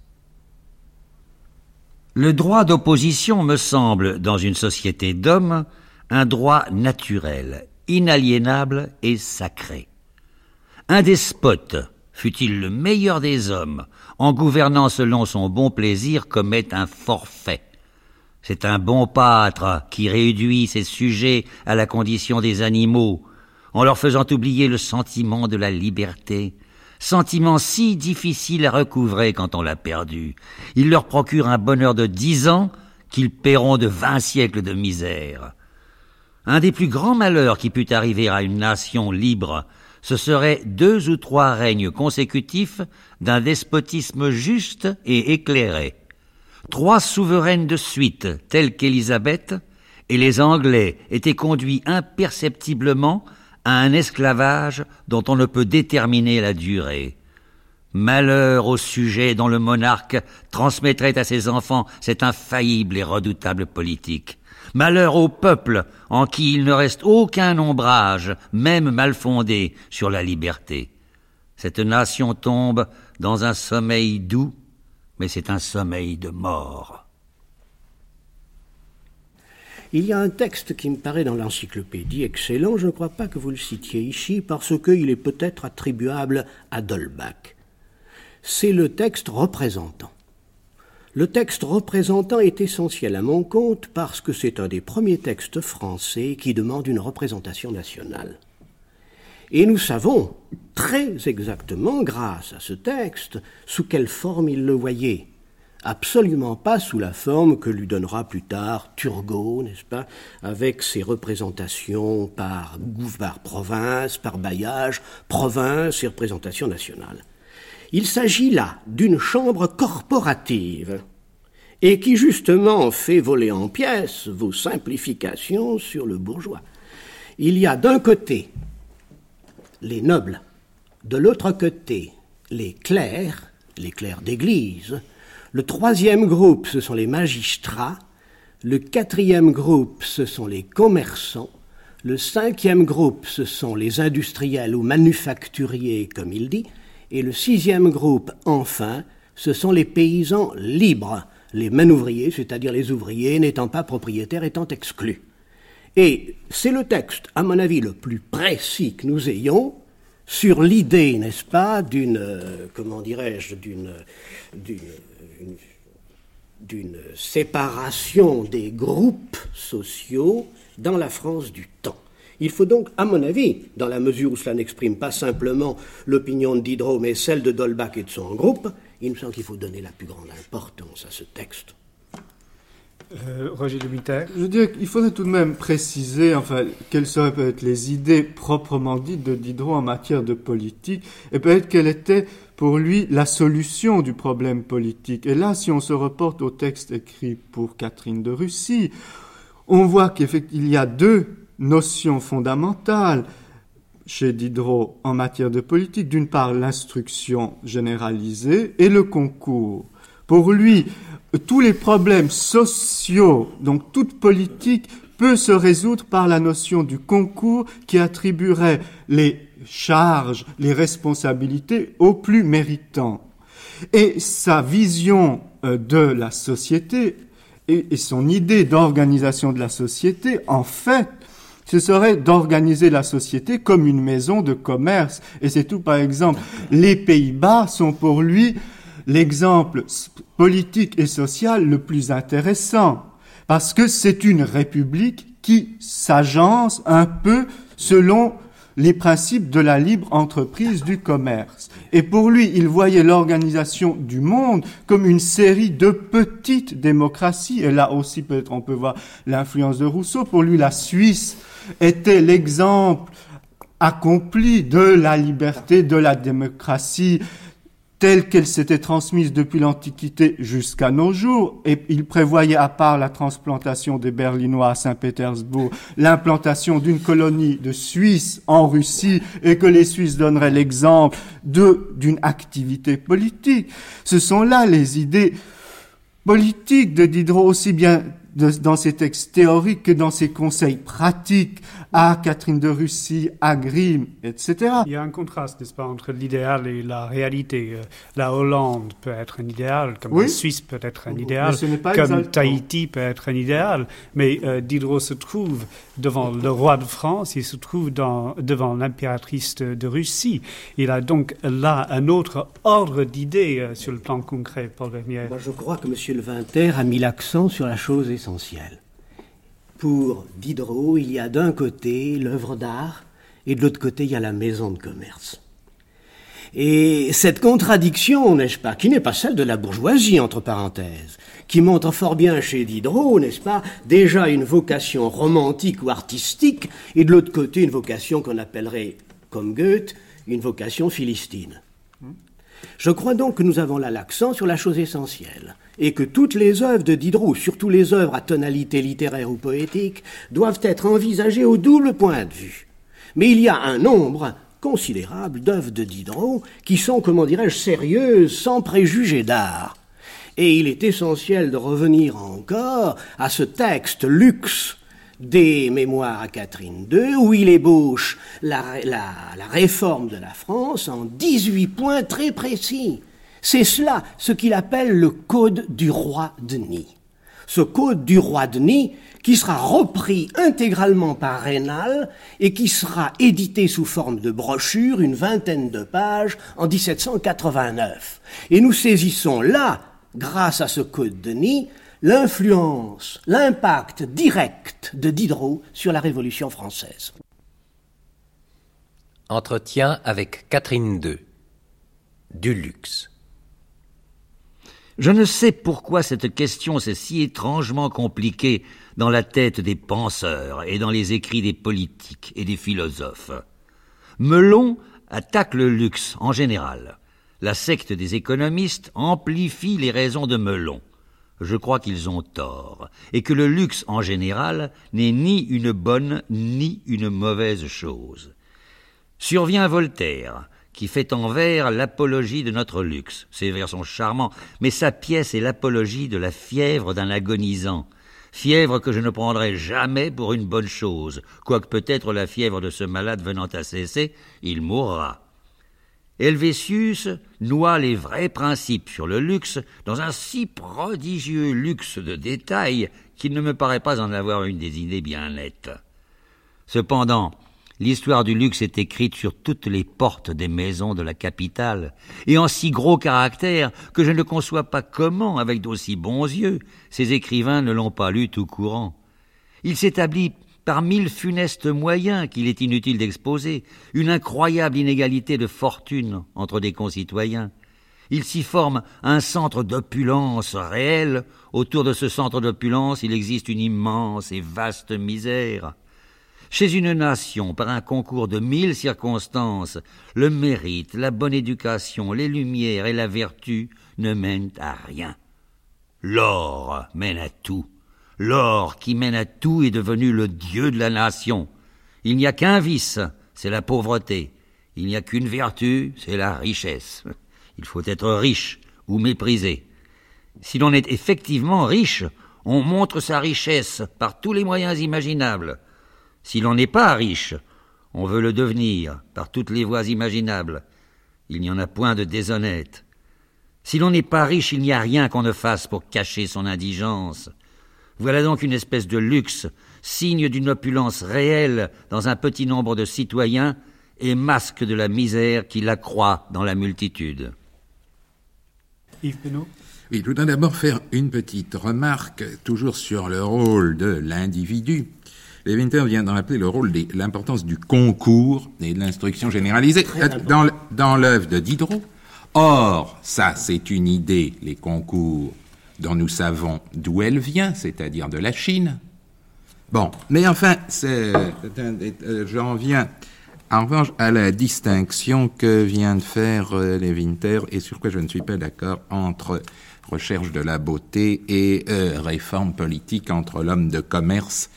Le droit d'opposition me semble, dans une société d'hommes, un droit naturel, inaliénable et sacré. Un despote, fût-il le meilleur des hommes, en gouvernant selon son bon plaisir, commet un forfait? C'est un bon pâtre qui réduit ses sujets à la condition des animaux, en leur faisant oublier le sentiment de la liberté, sentiment si difficile à recouvrer quand on l'a perdu. Il leur procure un bonheur de dix ans qu'ils paieront de vingt siècles de misère. Un des plus grands malheurs qui pût arriver à une nation libre, ce serait deux ou trois règnes consécutifs d'un despotisme juste et éclairé. Trois souveraines de suite, telles qu'Élisabeth, et les Anglais étaient conduits imperceptiblement à un esclavage dont on ne peut déterminer la durée. Malheur au sujet dont le monarque transmettrait à ses enfants cette infaillible et redoutable politique. Malheur au peuple en qui il ne reste aucun ombrage, même mal fondé, sur la liberté. Cette nation tombe dans un sommeil doux, mais c'est un sommeil de mort. Il y a un texte qui me paraît dans l'encyclopédie excellent, je ne crois pas que vous le citiez ici, parce qu'il est peut-être attribuable à Dolbach. C'est le texte représentant. Le texte représentant est essentiel à mon compte parce que c'est un des premiers textes français qui demande une représentation nationale. Et nous savons très exactement, grâce à ce texte, sous quelle forme il le voyait absolument pas sous la forme que lui donnera plus tard Turgot, n'est-ce pas, avec ses représentations par, par province, par bailliage, province et représentation nationale. Il s'agit là d'une chambre corporative et qui justement fait voler en pièces vos simplifications sur le bourgeois. Il y a d'un côté les nobles, de l'autre côté les clercs, les clercs d'église, le troisième groupe, ce sont les magistrats. Le quatrième groupe, ce sont les commerçants. Le cinquième groupe, ce sont les industriels ou manufacturiers, comme il dit. Et le sixième groupe, enfin, ce sont les paysans libres, les ouvriers, c'est-à-dire les ouvriers n'étant pas propriétaires, étant exclus. Et c'est le texte, à mon avis, le plus précis que nous ayons sur l'idée, n'est-ce pas, d'une, euh, comment dirais-je, d'une, d'une séparation des groupes sociaux dans la France du temps. Il faut donc, à mon avis, dans la mesure où cela n'exprime pas simplement l'opinion de Diderot, mais celle de Dolbach et de son groupe, il me semble qu'il faut donner la plus grande importance à ce texte. Euh, Roger Militaire. Je dirais qu'il faudrait tout de même préciser, enfin, quelles seraient peut-être les idées proprement dites de Diderot en matière de politique, et peut-être quelle était pour lui la solution du problème politique. Et là, si on se reporte au texte écrit pour Catherine de Russie, on voit qu'il y a deux notions fondamentales chez Diderot en matière de politique. D'une part, l'instruction généralisée et le concours. Pour lui, tous les problèmes sociaux, donc toute politique, peut se résoudre par la notion du concours qui attribuerait les charges, les responsabilités aux plus méritants. Et sa vision euh, de la société et son idée d'organisation de la société, en fait, ce serait d'organiser la société comme une maison de commerce. Et c'est tout, par exemple, les Pays-Bas sont pour lui l'exemple politique et social le plus intéressant, parce que c'est une république qui s'agence un peu selon les principes de la libre entreprise du commerce. Et pour lui, il voyait l'organisation du monde comme une série de petites démocraties. Et là aussi, peut-être on peut voir l'influence de Rousseau. Pour lui, la Suisse était l'exemple accompli de la liberté, de la démocratie telle qu'elle s'était transmise depuis l'Antiquité jusqu'à nos jours, et il prévoyait, à part la transplantation des Berlinois à Saint-Pétersbourg, l'implantation d'une colonie de Suisse en Russie, et que les Suisses donneraient l'exemple d'une activité politique. Ce sont là les idées politiques de Diderot, aussi bien dans ses textes théoriques que dans ses conseils pratiques à Catherine de Russie, à Grimm, etc. Il y a un contraste, n'est-ce pas, entre l'idéal et la réalité. Euh, la Hollande peut être un idéal, comme la Suisse peut être un idéal, comme Tahiti peut être un idéal, mais euh, Diderot se trouve devant le roi de France, il se trouve dans, devant l'impératrice de, Russie. Il a donc là un autre ordre d'idées euh, sur le plan concret, Paul Vernier. je crois que M. Levinter a mis l'accent sur la chose essentielle. Pour Diderot, il y a d'un côté l'œuvre d'art et de l'autre côté il y a la maison de commerce. Et cette contradiction, n'est-ce pas, qui n'est pas celle de la bourgeoisie, entre parenthèses, qui montre fort bien chez Diderot, n'est-ce pas, déjà une vocation romantique ou artistique, et de l'autre côté une vocation qu'on appellerait, comme Goethe, une vocation philistine. Je crois donc que nous avons là l'accent sur la chose essentielle, et que toutes les œuvres de Diderot, surtout les œuvres à tonalité littéraire ou poétique, doivent être envisagées au double point de vue. Mais il y a un nombre considérable d'œuvres de Diderot qui sont, comment dirais-je, sérieuses, sans préjugés d'art. Et il est essentiel de revenir encore à ce texte luxe des mémoires à Catherine II, où il ébauche la, la, réforme de la France en 18 points très précis. C'est cela ce qu'il appelle le Code du roi Denis. Ce Code du roi Denis, qui sera repris intégralement par Rénal et qui sera édité sous forme de brochure, une vingtaine de pages, en 1789. Et nous saisissons là, grâce à ce Code Denis, l'influence, l'impact direct de Diderot sur la Révolution française. Entretien avec Catherine II. Du. Je ne sais pourquoi cette question s'est si étrangement compliquée dans la tête des penseurs et dans les écrits des politiques et des philosophes. Melon attaque le luxe en général. La secte des économistes amplifie les raisons de Melon je crois qu'ils ont tort, et que le luxe en général n'est ni une bonne ni une mauvaise chose. Survient Voltaire, qui fait en vers l'apologie de notre luxe. Ses vers sont charmants, mais sa pièce est l'apologie de la fièvre d'un agonisant. Fièvre que je ne prendrai jamais pour une bonne chose, quoique peut-être la fièvre de ce malade venant à cesser, il mourra. Helvétius noie les vrais principes sur le luxe dans un si prodigieux luxe de détails qu'il ne me paraît pas en avoir une des idées bien nettes. Cependant, l'histoire du luxe est écrite sur toutes les portes des maisons de la capitale, et en si gros caractères que je ne conçois pas comment, avec d'aussi bons yeux, ces écrivains ne l'ont pas lu tout courant. Il s'établit par mille funestes moyens qu'il est inutile d'exposer, une incroyable inégalité de fortune entre des concitoyens. Il s'y forme un centre d'opulence réel. Autour de ce centre d'opulence, il existe une immense et vaste misère. Chez une nation, par un concours de mille circonstances, le mérite, la bonne éducation, les lumières et la vertu ne mènent à rien. L'or mène à tout. L'or qui mène à tout est devenu le dieu de la nation. Il n'y a qu'un vice, c'est la pauvreté. Il n'y a qu'une vertu, c'est la richesse. Il faut être riche ou méprisé. Si l'on est effectivement riche, on montre sa richesse par tous les moyens imaginables. Si l'on n'est pas riche, on veut le devenir par toutes les voies imaginables. Il n'y en a point de déshonnête. Si l'on n'est pas riche, il n'y a rien qu'on ne fasse pour cacher son indigence. Voilà donc une espèce de luxe, signe d'une opulence réelle dans un petit nombre de citoyens et masque de la misère qui l'accroît dans la multitude. Yves Oui, je voudrais d'abord faire une petite remarque, toujours sur le rôle de l'individu. Winter vient d'en rappeler le rôle l'importance du concours et de l'instruction généralisée dans, dans l'œuvre de Diderot. Or, ça, c'est une idée, les concours dont nous savons d'où elle vient, c'est-à-dire de la Chine. Bon, mais enfin, euh, j'en viens en revanche à la distinction que vient de faire euh, Winter et sur quoi je ne suis pas d'accord entre recherche de la beauté et euh, réforme politique entre l'homme de commerce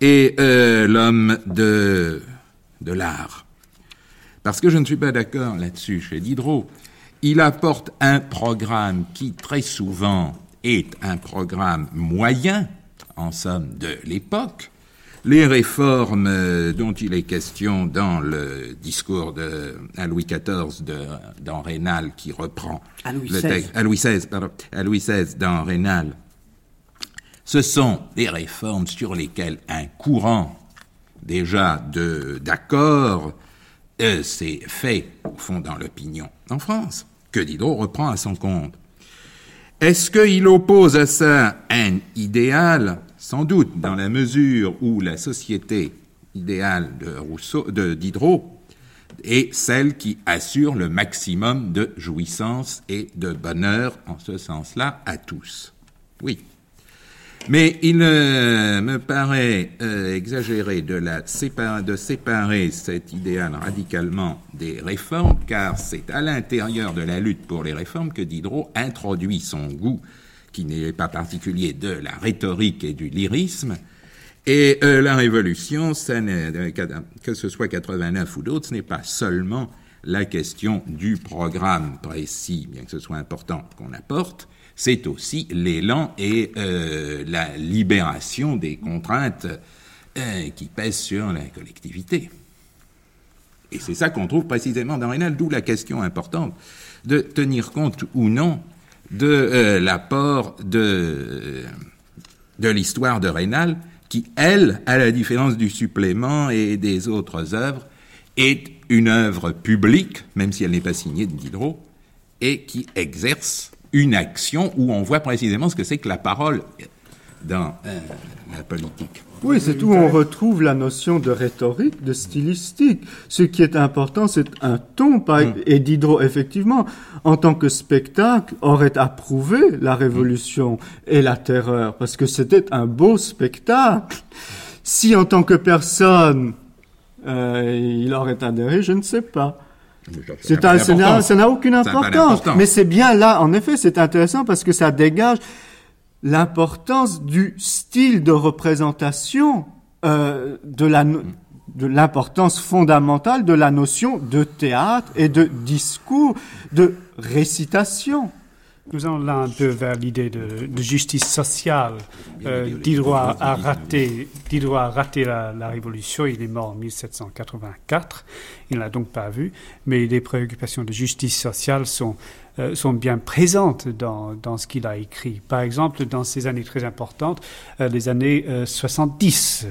et euh, l'homme de, de l'art. Parce que je ne suis pas d'accord là-dessus chez Diderot. Il apporte un programme qui très souvent est un programme moyen, en somme, de l'époque. Les réformes euh, dont il est question dans le discours de, à Louis XIV de, dans Rénal, qui reprend à Louis le texte, à Louis XVI, pardon, à Louis XVI dans Rénal, ce sont des réformes sur lesquelles un courant déjà d'accord euh, s'est fait au fond dans l'opinion en France, que Diderot reprend à son compte. Est-ce qu'il oppose à ça un idéal? Sans doute, dans la mesure où la société idéale de Diderot est celle qui assure le maximum de jouissance et de bonheur, en ce sens-là, à tous. Oui. Mais il euh, me paraît euh, exagéré de, la de séparer cet idéal radicalement des réformes, car c'est à l'intérieur de la lutte pour les réformes que Diderot introduit son goût, qui n'est pas particulier, de la rhétorique et du lyrisme. Et euh, la révolution, ça que ce soit 89 ou d'autres, ce n'est pas seulement la question du programme précis, bien que ce soit important qu'on apporte, c'est aussi l'élan et euh, la libération des contraintes euh, qui pèsent sur la collectivité. Et c'est ça qu'on trouve précisément dans Rénal, d'où la question importante de tenir compte ou non de euh, l'apport de, de l'histoire de Rénal, qui, elle, à la différence du supplément et des autres œuvres, est une œuvre publique, même si elle n'est pas signée de Diderot, et qui exerce une action où on voit précisément ce que c'est que la parole dans euh, la politique. Oui, c'est où on retrouve la notion de rhétorique, de stylistique. Ce qui est important, c'est un ton. Mm. Et Diderot, effectivement, en tant que spectacle, aurait approuvé la révolution et la terreur, parce que c'était un beau spectacle. Si en tant que personne, euh, il aurait adhéré, je ne sais pas. C'est un, ça n'a aucune importance. Mais c'est bien là, en effet, c'est intéressant parce que ça dégage l'importance du style de représentation euh, de la de l'importance fondamentale de la notion de théâtre et de discours, de récitation. Nous allons là un peu vers l'idée de, justice sociale. Euh, Diderot a raté, Diderot a raté la, révolution, il est mort en 1784, il ne l'a donc pas vu, mais les préoccupations de justice sociale sont, euh, sont bien présentes dans, dans ce qu'il a écrit. Par exemple, dans ces années très importantes, euh, les années 70.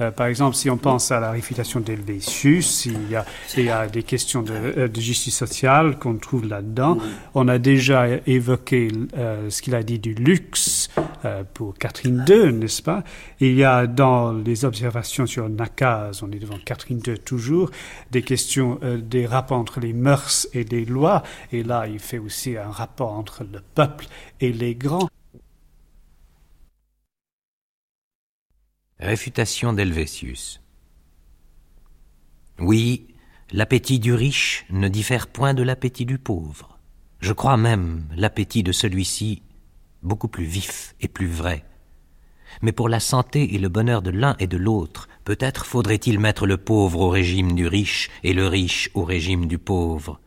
Euh, par exemple, si on pense à la réfutation d'Helvétius, il, il, y a des questions de, euh, justice sociale qu'on trouve là-dedans. On a déjà évoqué euh, ce qu'il a dit du luxe pour Catherine II, n'est-ce pas? Il y a dans les observations sur Nakaz, on est devant Catherine II toujours, des questions des rapports entre les mœurs et les lois. Et là, il fait aussi un rapport entre le peuple et les grands. Réfutation d'Helvétius. Oui, l'appétit du riche ne diffère point de l'appétit du pauvre. Je crois même l'appétit de celui-ci beaucoup plus vif et plus vrai. Mais pour la santé et le bonheur de l'un et de l'autre, peut-être faudrait-il mettre le pauvre au régime du riche et le riche au régime du pauvre.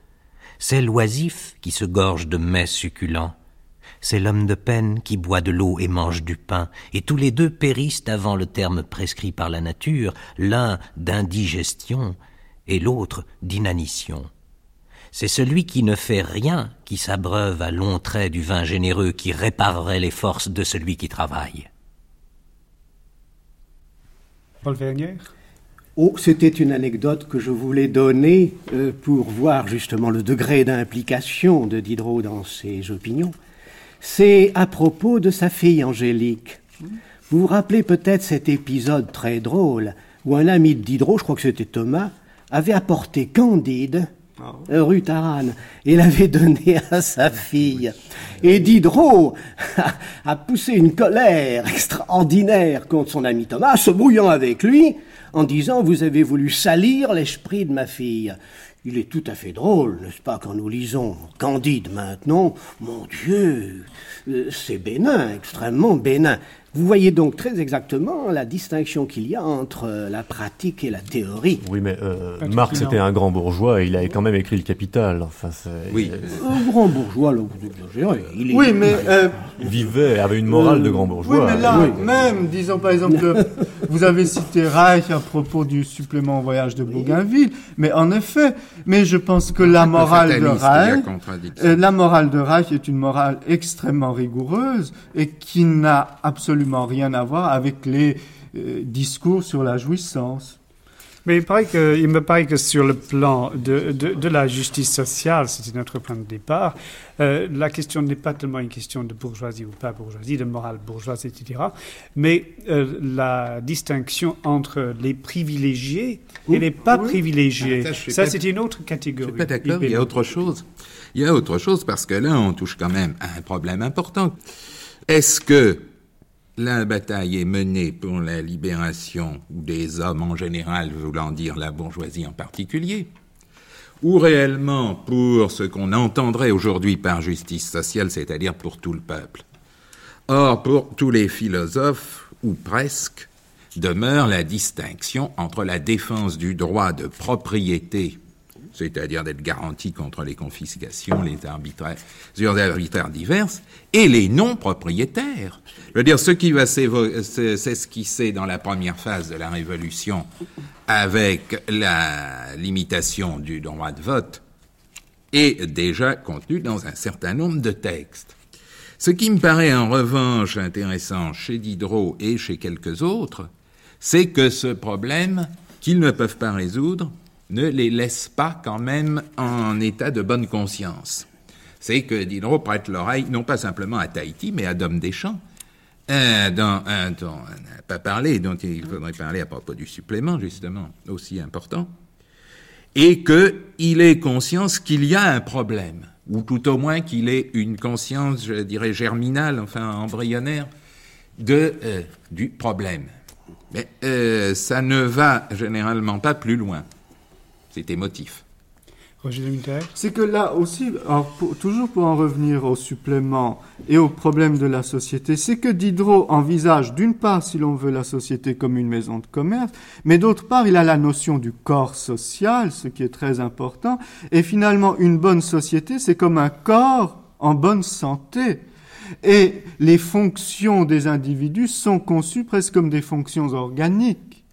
C'est l'oisif qui se gorge de mets succulents, c'est l'homme de peine qui boit de l'eau et mange du pain, et tous les deux périssent avant le terme prescrit par la nature, l'un d'indigestion et l'autre d'inanition. C'est celui qui ne fait rien qui s'abreuve à longs traits du vin généreux qui réparerait les forces de celui qui travaille. Paul Oh, c'était une anecdote que je voulais donner euh, pour voir justement le degré d'implication de Diderot dans ses opinions c'est à propos de sa fille Angélique. Vous vous rappelez peut-être cet épisode très drôle où un ami de Diderot, je crois que c'était Thomas, avait apporté Candide ah rue Taranne et l'avait donné à sa fille. Et Diderot [LAUGHS] a poussé une colère extraordinaire contre son ami Thomas, se brouillant avec lui, en disant Vous avez voulu salir l'esprit de ma fille. Il est tout à fait drôle, n'est-ce pas, quand nous lisons Candide maintenant. Mon Dieu, euh, c'est bénin, extrêmement bénin. Vous voyez donc très exactement la distinction qu'il y a entre euh, la pratique et la théorie. Oui, mais euh, Marx était un grand bourgeois et il avait quand même écrit le Capital. Enfin, oui. Un grand bourgeois, là, vous exagérez. Il Oui, mais... Euh, il vivait, avait une morale de grand bourgeois. Oui, mais là, même, disons par exemple, [LAUGHS] vous avez cité Reich à propos du supplément au voyage de Bougainville, mais en effet, mais je pense que la morale de Reich... la morale de Reich est une morale extrêmement rigoureuse et qui n'a absolument rien à voir avec les euh, discours sur la jouissance. Mais il, paraît que, il me paraît que sur le plan de, de, la justice sociale, c'était notre point de départ, euh, la question n'est pas tellement une question de bourgeoisie ou pas bourgeoisie, de morale bourgeoise, etc., mais euh, la distinction entre les privilégiés et les pas privilégiés. Ah, ça, c'est une autre catégorie. Je suis pas d'accord, il y a autre chose. Il y a autre chose parce que là, on touche quand même à un problème important. Est-ce que la bataille est menée pour la libération des hommes en général, voulant dire la bourgeoisie en particulier, ou réellement pour ce qu'on entendrait aujourd'hui par justice sociale, c'est-à-dire pour tout le peuple. Or, pour tous les philosophes, ou presque, demeure la distinction entre la défense du droit de propriété c'est-à-dire d'être garanti contre les confiscations, les arbitraires, arbitraires diverses, et les non-propriétaires. Je veux dire, ce qui va s'esquisser dans la première phase de la Révolution avec la limitation du droit de vote est déjà contenu dans un certain nombre de textes. Ce qui me paraît en revanche intéressant chez Diderot et chez quelques autres, c'est que ce problème, qu'ils ne peuvent pas résoudre, ne les laisse pas quand même en état de bonne conscience. C'est que Diderot prête l'oreille non pas simplement à Tahiti, mais à Dom Deschamps, un dont, un dont on n'a pas parlé, dont il faudrait parler à propos du supplément, justement, aussi important, et qu'il ait conscience qu'il y a un problème, ou tout au moins qu'il ait une conscience, je dirais, germinale, enfin embryonnaire, de, euh, du problème. Mais euh, ça ne va généralement pas plus loin. C'est émotif. C'est que là aussi, toujours pour en revenir au supplément et au problème de la société, c'est que Diderot envisage d'une part, si l'on veut, la société comme une maison de commerce, mais d'autre part, il a la notion du corps social, ce qui est très important, et finalement, une bonne société, c'est comme un corps en bonne santé. Et les fonctions des individus sont conçues presque comme des fonctions organiques,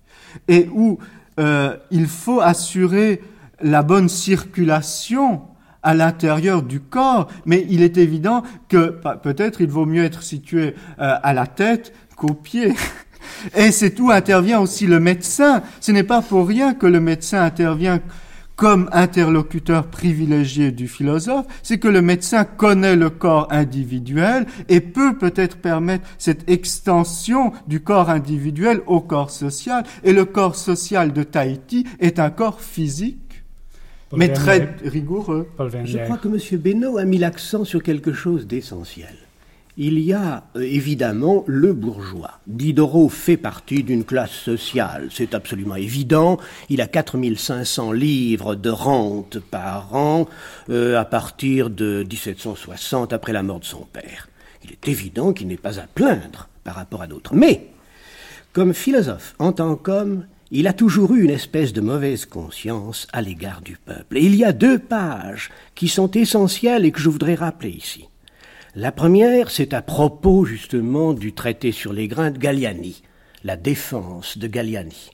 et où euh, il faut assurer la bonne circulation à l'intérieur du corps, mais il est évident que peut-être il vaut mieux être situé euh, à la tête qu'aux pieds. [LAUGHS] Et c'est où intervient aussi le médecin. Ce n'est pas pour rien que le médecin intervient comme interlocuteur privilégié du philosophe, c'est que le médecin connaît le corps individuel et peut peut-être permettre cette extension du corps individuel au corps social. Et le corps social de Tahiti est un corps physique, mais très rigoureux. Je crois que M. Benoît a mis l'accent sur quelque chose d'essentiel il y a euh, évidemment le bourgeois. Diderot fait partie d'une classe sociale, c'est absolument évident. Il a 4500 livres de rente par an euh, à partir de 1760 après la mort de son père. Il est évident qu'il n'est pas à plaindre par rapport à d'autres. Mais, comme philosophe, en tant qu'homme, il a toujours eu une espèce de mauvaise conscience à l'égard du peuple. Et il y a deux pages qui sont essentielles et que je voudrais rappeler ici. La première, c'est à propos justement du traité sur les grains de Galliani, la défense de Galliani.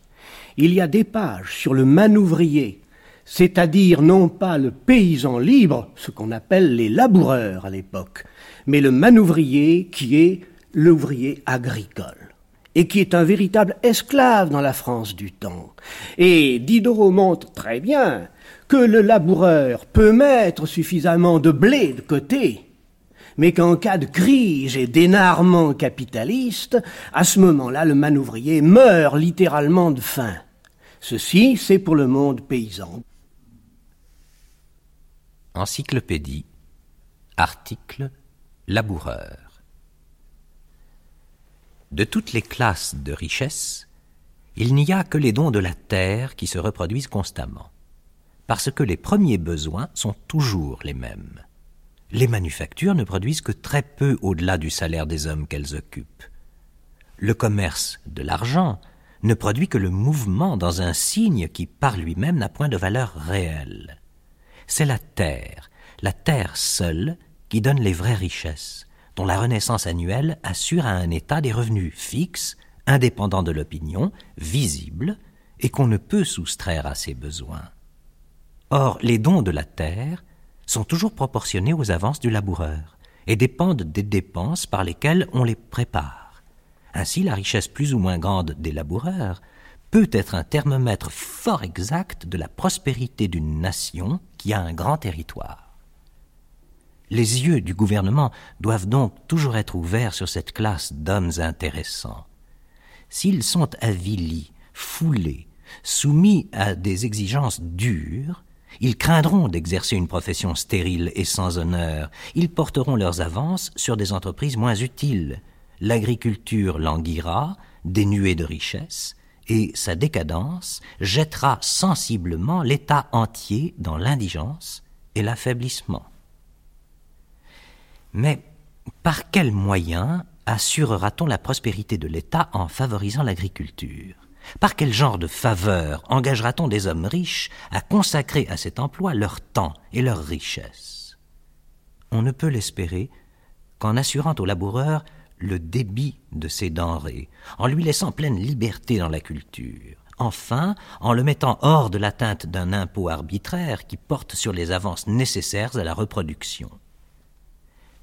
Il y a des pages sur le manouvrier, c'est-à-dire non pas le paysan libre, ce qu'on appelle les laboureurs à l'époque, mais le manouvrier qui est l'ouvrier agricole et qui est un véritable esclave dans la France du temps. Et Diderot montre très bien que le laboureur peut mettre suffisamment de blé de côté mais qu'en cas de crise et d'énarrement capitaliste, à ce moment-là, le manouvrier meurt littéralement de faim. Ceci, c'est pour le monde paysan. Encyclopédie, article, laboureur. De toutes les classes de richesse, il n'y a que les dons de la terre qui se reproduisent constamment, parce que les premiers besoins sont toujours les mêmes les manufactures ne produisent que très peu au-delà du salaire des hommes qu'elles occupent. Le commerce de l'argent ne produit que le mouvement dans un signe qui par lui-même n'a point de valeur réelle. C'est la terre, la terre seule, qui donne les vraies richesses, dont la renaissance annuelle assure à un État des revenus fixes, indépendants de l'opinion, visibles, et qu'on ne peut soustraire à ses besoins. Or, les dons de la terre sont toujours proportionnés aux avances du laboureur et dépendent des dépenses par lesquelles on les prépare. Ainsi, la richesse plus ou moins grande des laboureurs peut être un thermomètre fort exact de la prospérité d'une nation qui a un grand territoire. Les yeux du gouvernement doivent donc toujours être ouverts sur cette classe d'hommes intéressants. S'ils sont avilis, foulés, soumis à des exigences dures, ils craindront d'exercer une profession stérile et sans honneur. Ils porteront leurs avances sur des entreprises moins utiles. L'agriculture languira, dénuée de richesse, et sa décadence jettera sensiblement l'État entier dans l'indigence et l'affaiblissement. Mais par quels moyens assurera-t-on la prospérité de l'État en favorisant l'agriculture? Par quel genre de faveur engagera-t-on des hommes riches à consacrer à cet emploi leur temps et leur richesse? On ne peut l'espérer qu'en assurant au laboureur le débit de ses denrées, en lui laissant pleine liberté dans la culture, enfin en le mettant hors de l'atteinte d'un impôt arbitraire qui porte sur les avances nécessaires à la reproduction.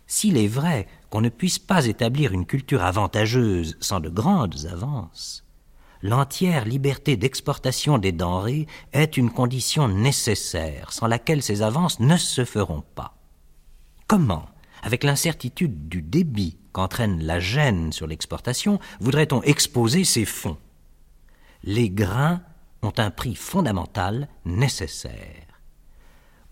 S'il est vrai qu'on ne puisse pas établir une culture avantageuse sans de grandes avances, l'entière liberté d'exportation des denrées est une condition nécessaire sans laquelle ces avances ne se feront pas. Comment, avec l'incertitude du débit qu'entraîne la gêne sur l'exportation, voudrait-on exposer ces fonds? Les grains ont un prix fondamental nécessaire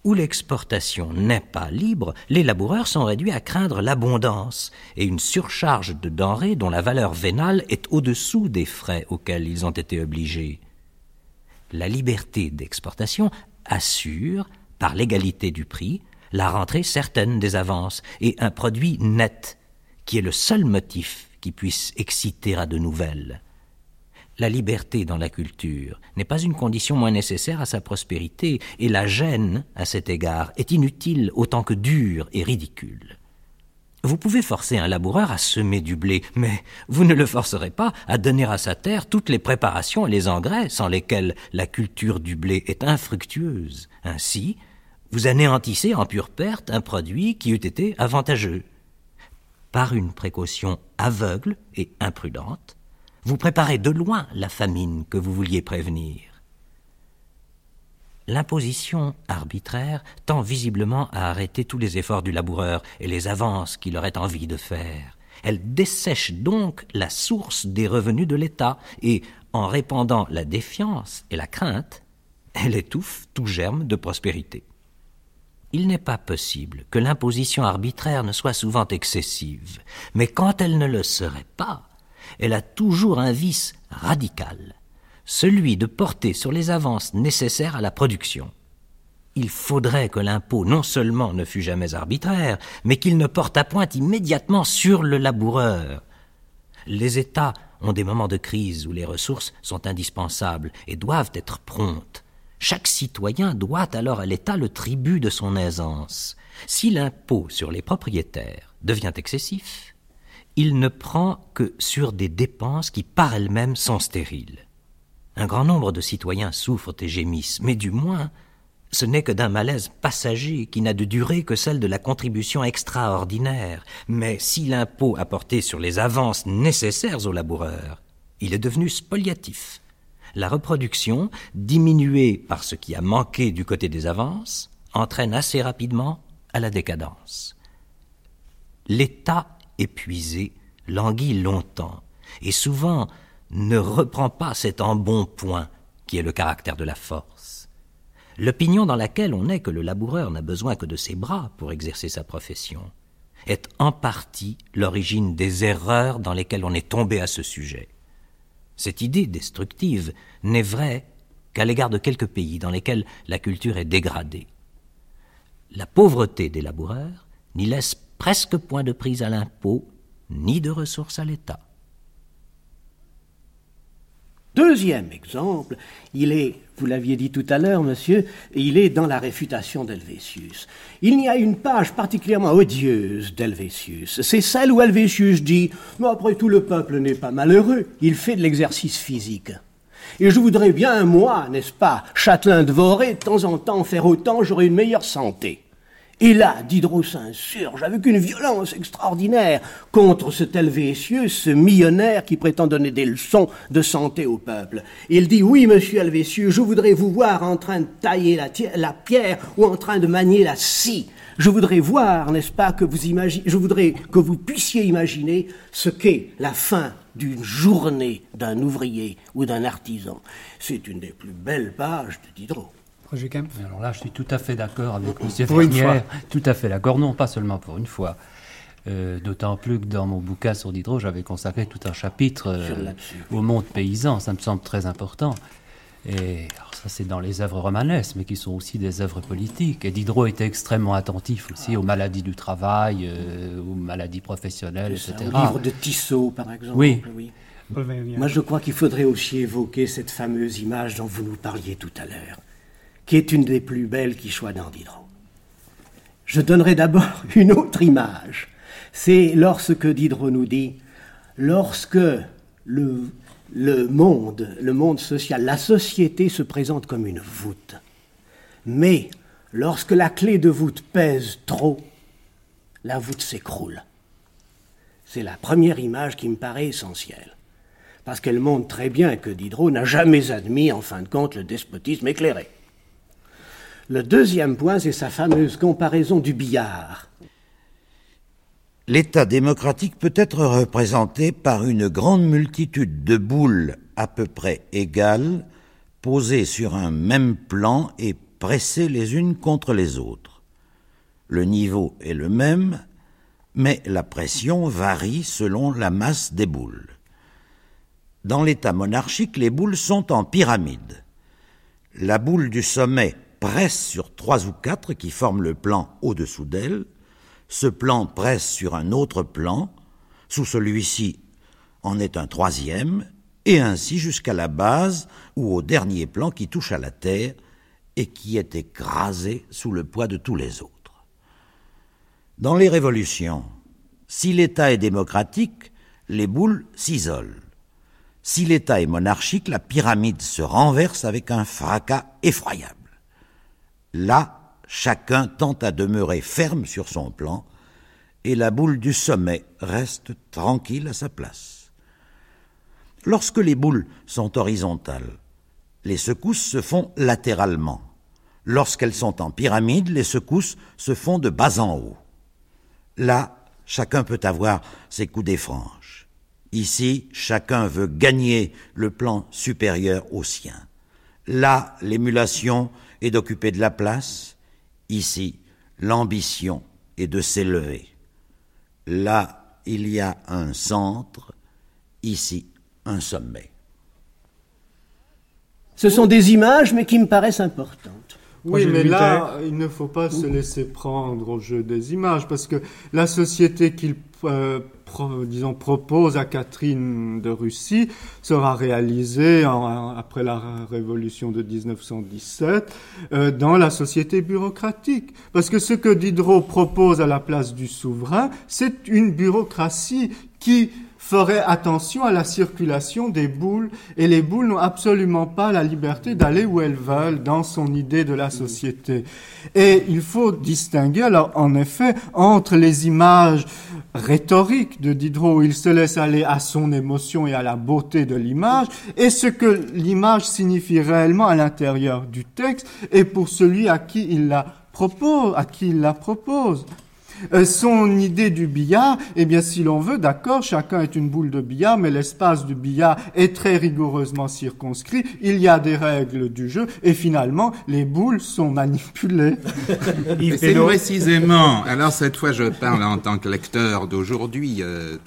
où l'exportation n'est pas libre, les laboureurs sont réduits à craindre l'abondance et une surcharge de denrées dont la valeur vénale est au-dessous des frais auxquels ils ont été obligés. La liberté d'exportation assure, par l'égalité du prix, la rentrée certaine des avances et un produit net, qui est le seul motif qui puisse exciter à de nouvelles. La liberté dans la culture n'est pas une condition moins nécessaire à sa prospérité, et la gêne, à cet égard, est inutile autant que dure et ridicule. Vous pouvez forcer un laboureur à semer du blé, mais vous ne le forcerez pas à donner à sa terre toutes les préparations et les engrais sans lesquels la culture du blé est infructueuse. Ainsi, vous anéantissez en pure perte un produit qui eût été avantageux. Par une précaution aveugle et imprudente, vous préparez de loin la famine que vous vouliez prévenir. L'imposition arbitraire tend visiblement à arrêter tous les efforts du laboureur et les avances qu'il aurait envie de faire. Elle dessèche donc la source des revenus de l'État et, en répandant la défiance et la crainte, elle étouffe tout germe de prospérité. Il n'est pas possible que l'imposition arbitraire ne soit souvent excessive, mais quand elle ne le serait pas, elle a toujours un vice radical celui de porter sur les avances nécessaires à la production. Il faudrait que l'impôt non seulement ne fût jamais arbitraire, mais qu'il ne porte à point immédiatement sur le laboureur. Les États ont des moments de crise où les ressources sont indispensables et doivent être promptes. Chaque citoyen doit alors à l'État le tribut de son aisance. Si l'impôt sur les propriétaires devient excessif, il ne prend que sur des dépenses qui par elles-mêmes sont stériles. Un grand nombre de citoyens souffrent et gémissent, mais du moins, ce n'est que d'un malaise passager qui n'a de durée que celle de la contribution extraordinaire. Mais si l'impôt apporté sur les avances nécessaires aux laboureurs, il est devenu spoliatif. La reproduction, diminuée par ce qui a manqué du côté des avances, entraîne assez rapidement à la décadence. L'État épuisé languit longtemps, et souvent ne reprend pas cet embonpoint qui est le caractère de la force. L'opinion dans laquelle on est que le laboureur n'a besoin que de ses bras pour exercer sa profession est en partie l'origine des erreurs dans lesquelles on est tombé à ce sujet. Cette idée destructive n'est vraie qu'à l'égard de quelques pays dans lesquels la culture est dégradée. La pauvreté des laboureurs n'y laisse presque point de prise à l'impôt, ni de ressources à l'État. Deuxième exemple, il est, vous l'aviez dit tout à l'heure, monsieur, il est dans la réfutation d'Helvétius. Il y a une page particulièrement odieuse d'Helvétius. C'est celle où Helvétius dit Mais après tout, le peuple n'est pas malheureux, il fait de l'exercice physique. Et je voudrais bien, moi, n'est-ce pas, châtelain de Voré, de temps en temps faire autant, j'aurais une meilleure santé. Et là, Diderot s'insurge avec une violence extraordinaire contre ce Helvétius, ce millionnaire qui prétend donner des leçons de santé au peuple. Il dit, oui, monsieur Helvétius, je voudrais vous voir en train de tailler la, pierre ou en train de manier la scie. Je voudrais voir, n'est-ce pas, que vous imaginez, je voudrais que vous puissiez imaginer ce qu'est la fin d'une journée d'un ouvrier ou d'un artisan. C'est une des plus belles pages de Diderot. Alors là, je suis tout à fait d'accord avec M. Fernière. Tout à fait d'accord, non, pas seulement pour une fois. Euh, d'autant plus que dans mon bouquin sur Diderot, j'avais consacré tout un chapitre euh, au monde paysan. Ça me semble très important. Et ça, c'est dans les œuvres romanesques, mais qui sont aussi des œuvres politiques. Et Diderot était extrêmement attentif aussi aux maladies du travail, euh, aux maladies professionnelles, etc. Au livre de Tissot, par exemple. Oui. oui. Moi, je crois qu'il faudrait aussi évoquer cette fameuse image dont vous nous parliez tout à l'heure qui est une des plus belles qui soit dans Diderot. Je donnerai d'abord [LAUGHS] une autre image. C'est lorsque Diderot nous dit, lorsque le, le monde, le monde social, la société se présente comme une voûte. Mais lorsque la clé de voûte pèse trop, la voûte s'écroule. C'est la première image qui me paraît essentielle, parce qu'elle montre très bien que Diderot n'a jamais admis, en fin de compte, le despotisme éclairé. Le deuxième point, c'est sa fameuse comparaison du billard. L'État démocratique peut être représenté par une grande multitude de boules à peu près égales, posées sur un même plan et pressées les unes contre les autres. Le niveau est le même, mais la pression varie selon la masse des boules. Dans l'État monarchique, les boules sont en pyramide. La boule du sommet presse sur trois ou quatre qui forment le plan au-dessous d'elle, ce plan presse sur un autre plan, sous celui-ci en est un troisième, et ainsi jusqu'à la base ou au dernier plan qui touche à la terre et qui est écrasé sous le poids de tous les autres. Dans les révolutions, Si l'État est démocratique, les boules s'isolent. Si l'État est monarchique, la pyramide se renverse avec un fracas effroyable. Là, chacun tente à demeurer ferme sur son plan, et la boule du sommet reste tranquille à sa place. Lorsque les boules sont horizontales, les secousses se font latéralement. Lorsqu'elles sont en pyramide, les secousses se font de bas en haut. Là, chacun peut avoir ses coups des franges. Ici, chacun veut gagner le plan supérieur au sien. Là, l'émulation est d'occuper de la place. Ici, l'ambition est de s'élever. Là, il y a un centre. Ici, un sommet. Ce sont des images, mais qui me paraissent importantes. Oui, mais là, il ne faut pas se laisser prendre au jeu des images, parce que la société qu'il euh, disons, propose à Catherine de Russie sera réalisée après la révolution de 1917 euh, dans la société bureaucratique. Parce que ce que Diderot propose à la place du souverain, c'est une bureaucratie qui ferait attention à la circulation des boules et les boules n'ont absolument pas la liberté d'aller où elles veulent dans son idée de la société. Et il faut distinguer alors en effet entre les images rhétoriques de Diderot où il se laisse aller à son émotion et à la beauté de l'image et ce que l'image signifie réellement à l'intérieur du texte et pour celui à qui il la propose, à qui il la propose. Euh, son idée du billard, eh bien, si l'on veut, d'accord, chacun est une boule de billard, mais l'espace du billard est très rigoureusement circonscrit. Il y a des règles du jeu, et finalement, les boules sont manipulées. [LAUGHS] c'est précisément, alors cette fois je parle en tant que lecteur d'aujourd'hui, euh,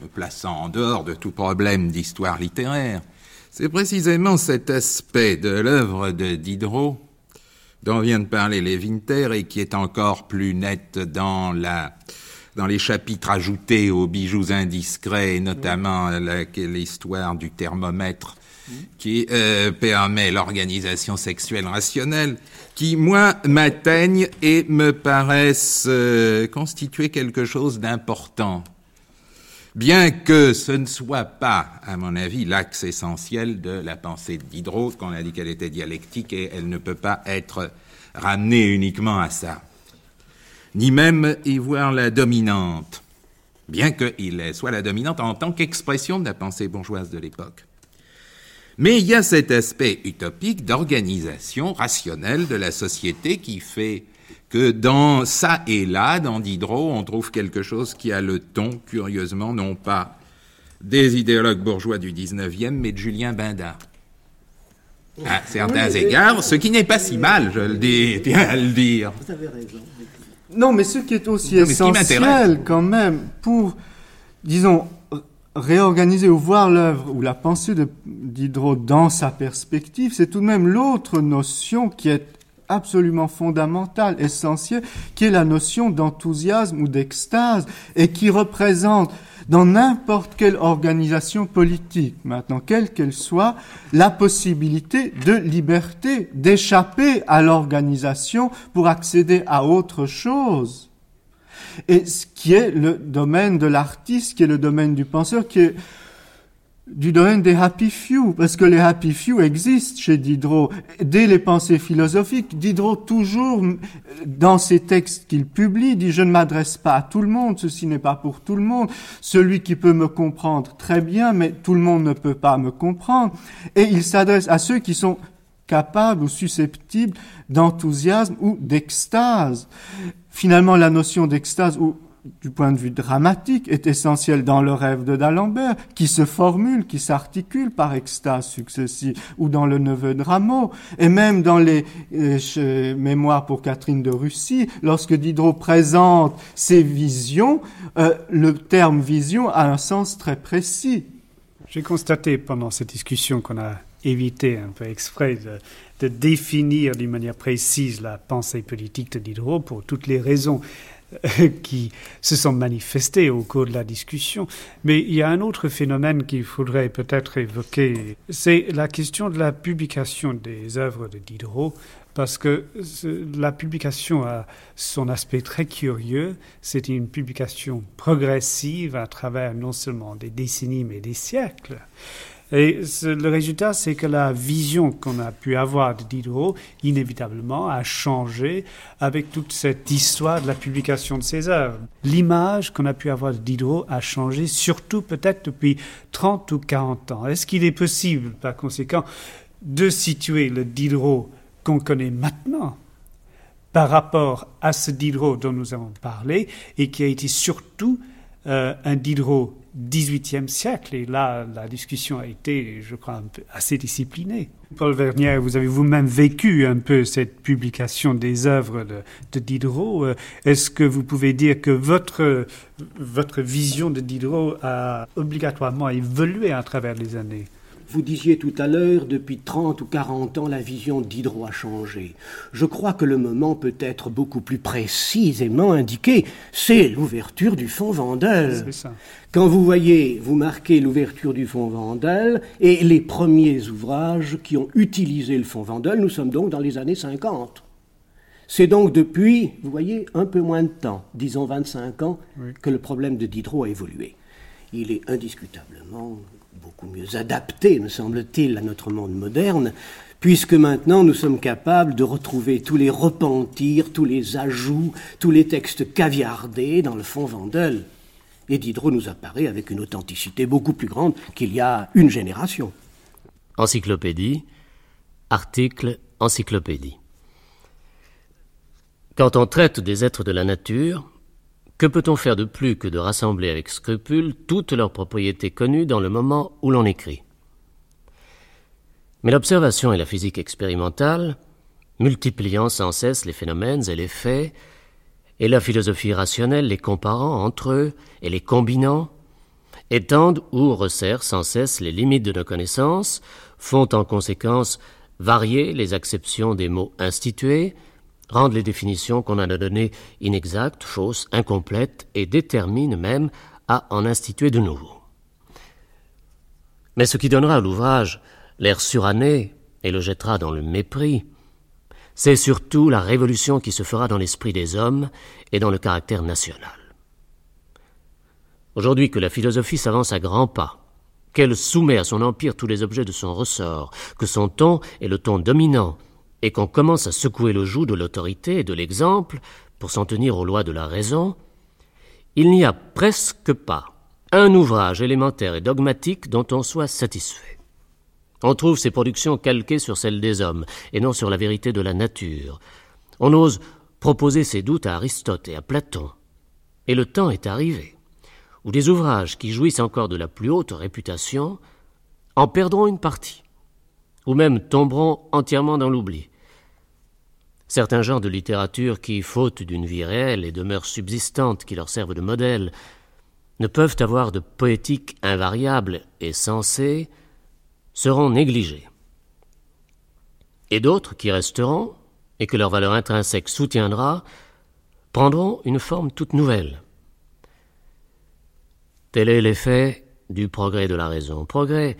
me plaçant en dehors de tout problème d'histoire littéraire, c'est précisément cet aspect de l'œuvre de Diderot dont vient de parler Lévinter et qui est encore plus net dans la dans les chapitres ajoutés aux bijoux indiscrets, notamment l'histoire du thermomètre qui euh, permet l'organisation sexuelle rationnelle, qui, moi, m'atteignent et me paraissent euh, constituer quelque chose d'important. Bien que ce ne soit pas, à mon avis, l'axe essentiel de la pensée de Diderot, qu'on a dit qu'elle était dialectique et elle ne peut pas être ramenée uniquement à ça. Ni même y voir la dominante, bien qu'il soit la dominante en tant qu'expression de la pensée bourgeoise de l'époque. Mais il y a cet aspect utopique d'organisation rationnelle de la société qui fait que dans ça et là, dans Diderot, on trouve quelque chose qui a le ton, curieusement, non pas des idéologues bourgeois du 19e, mais de Julien Bindard. À certains égards, ce qui n'est pas si mal, je le dis, tiens à le dire. Vous avez raison. Non, mais ce qui est aussi essentiel quand même pour, disons, réorganiser ou voir l'œuvre ou la pensée de Diderot dans sa perspective, c'est tout de même l'autre notion qui est absolument fondamentale, essentielle, qui est la notion d'enthousiasme ou d'extase, et qui représente dans n'importe quelle organisation politique, maintenant quelle qu'elle soit, la possibilité de liberté, d'échapper à l'organisation pour accéder à autre chose. Et ce qui est le domaine de l'artiste, qui est le domaine du penseur, qui est du domaine des happy few, parce que les happy few existent chez Diderot. Dès les pensées philosophiques, Diderot toujours, dans ses textes qu'il publie, dit je ne m'adresse pas à tout le monde, ceci n'est pas pour tout le monde. Celui qui peut me comprendre très bien, mais tout le monde ne peut pas me comprendre. Et il s'adresse à ceux qui sont capables ou susceptibles d'enthousiasme ou d'extase. Finalement, la notion d'extase ou du point de vue dramatique, est essentiel dans le rêve de d'Alembert, qui se formule, qui s'articule par extase successive, ou dans le neveu de Rameau, et même dans les euh, mémoires pour Catherine de Russie, lorsque Diderot présente ses visions, euh, le terme vision a un sens très précis. J'ai constaté pendant cette discussion qu'on a évité un peu exprès de, de définir d'une manière précise la pensée politique de Diderot pour toutes les raisons [LAUGHS] qui se sont manifestés au cours de la discussion. Mais il y a un autre phénomène qu'il faudrait peut-être évoquer, c'est la question de la publication des œuvres de Diderot parce que la publication a son aspect très curieux. C'est une publication progressive à travers non seulement des décennies mais des siècles. Et le résultat, c'est que la vision qu'on a pu avoir de Diderot, inévitablement, a changé avec toute cette histoire de la publication de ses œuvres. L'image qu'on a pu avoir de Diderot a changé, surtout peut-être depuis 30 ou 40 ans. Est-ce qu'il est possible, par conséquent, de situer le Diderot qu'on connaît maintenant par rapport à ce Diderot dont nous avons parlé et qui a été surtout euh, un Diderot 18e siècle. Et là, la discussion a été, je crois, assez disciplinée. Paul Vernier, vous avez vous-même vécu un peu cette publication des œuvres de, de Diderot. Euh, est-ce que vous pouvez dire que votre, votre vision de Diderot a obligatoirement évolué à travers les années? Vous disiez tout à l'heure, depuis 30 ou 40 ans, la vision d'Hydro a changé. Je crois que le moment peut être beaucoup plus précisément indiqué. C'est l'ouverture du fonds Vandel. Quand vous voyez, vous marquez l'ouverture du fonds Vandel et les premiers ouvrages qui ont utilisé le fonds Vandel, nous sommes donc dans les années 50. C'est donc depuis, vous voyez, un peu moins de temps, disons 25 ans, que le problème de Diderot a évolué. Il est indiscutablement beaucoup mieux adapté, me semble-t-il, à notre monde moderne, puisque maintenant nous sommes capables de retrouver tous les repentirs, tous les ajouts, tous les textes caviardés dans le fond Vandel. Et Diderot nous apparaît avec une authenticité beaucoup plus grande qu'il y a une génération. Encyclopédie, article, encyclopédie. Quand on traite des êtres de la nature, que peut-on faire de plus que de rassembler avec scrupule toutes leurs propriétés connues dans le moment où l'on écrit? Mais l'observation et la physique expérimentale, multipliant sans cesse les phénomènes et les faits, et la philosophie rationnelle les comparant entre eux et les combinant, étendent ou resserrent sans cesse les limites de nos connaissances, font en conséquence varier les acceptions des mots institués, rendent les définitions qu'on a données inexactes, fausses, incomplètes, et déterminent même à en instituer de nouveaux. Mais ce qui donnera à l'ouvrage l'air suranné et le jettera dans le mépris, c'est surtout la révolution qui se fera dans l'esprit des hommes et dans le caractère national. Aujourd'hui que la philosophie s'avance à grands pas, qu'elle soumet à son empire tous les objets de son ressort, que son ton est le ton dominant, et qu'on commence à secouer le joug de l'autorité et de l'exemple pour s'en tenir aux lois de la raison, il n'y a presque pas un ouvrage élémentaire et dogmatique dont on soit satisfait. On trouve ces productions calquées sur celles des hommes et non sur la vérité de la nature. On ose proposer ses doutes à Aristote et à Platon. Et le temps est arrivé où des ouvrages qui jouissent encore de la plus haute réputation en perdront une partie, ou même tomberont entièrement dans l'oubli. Certains genres de littérature qui, faute d'une vie réelle et de mœurs subsistantes qui leur servent de modèle, ne peuvent avoir de poétique invariable et sensée, seront négligés. Et d'autres qui resteront, et que leur valeur intrinsèque soutiendra, prendront une forme toute nouvelle. Tel est l'effet du progrès de la raison, progrès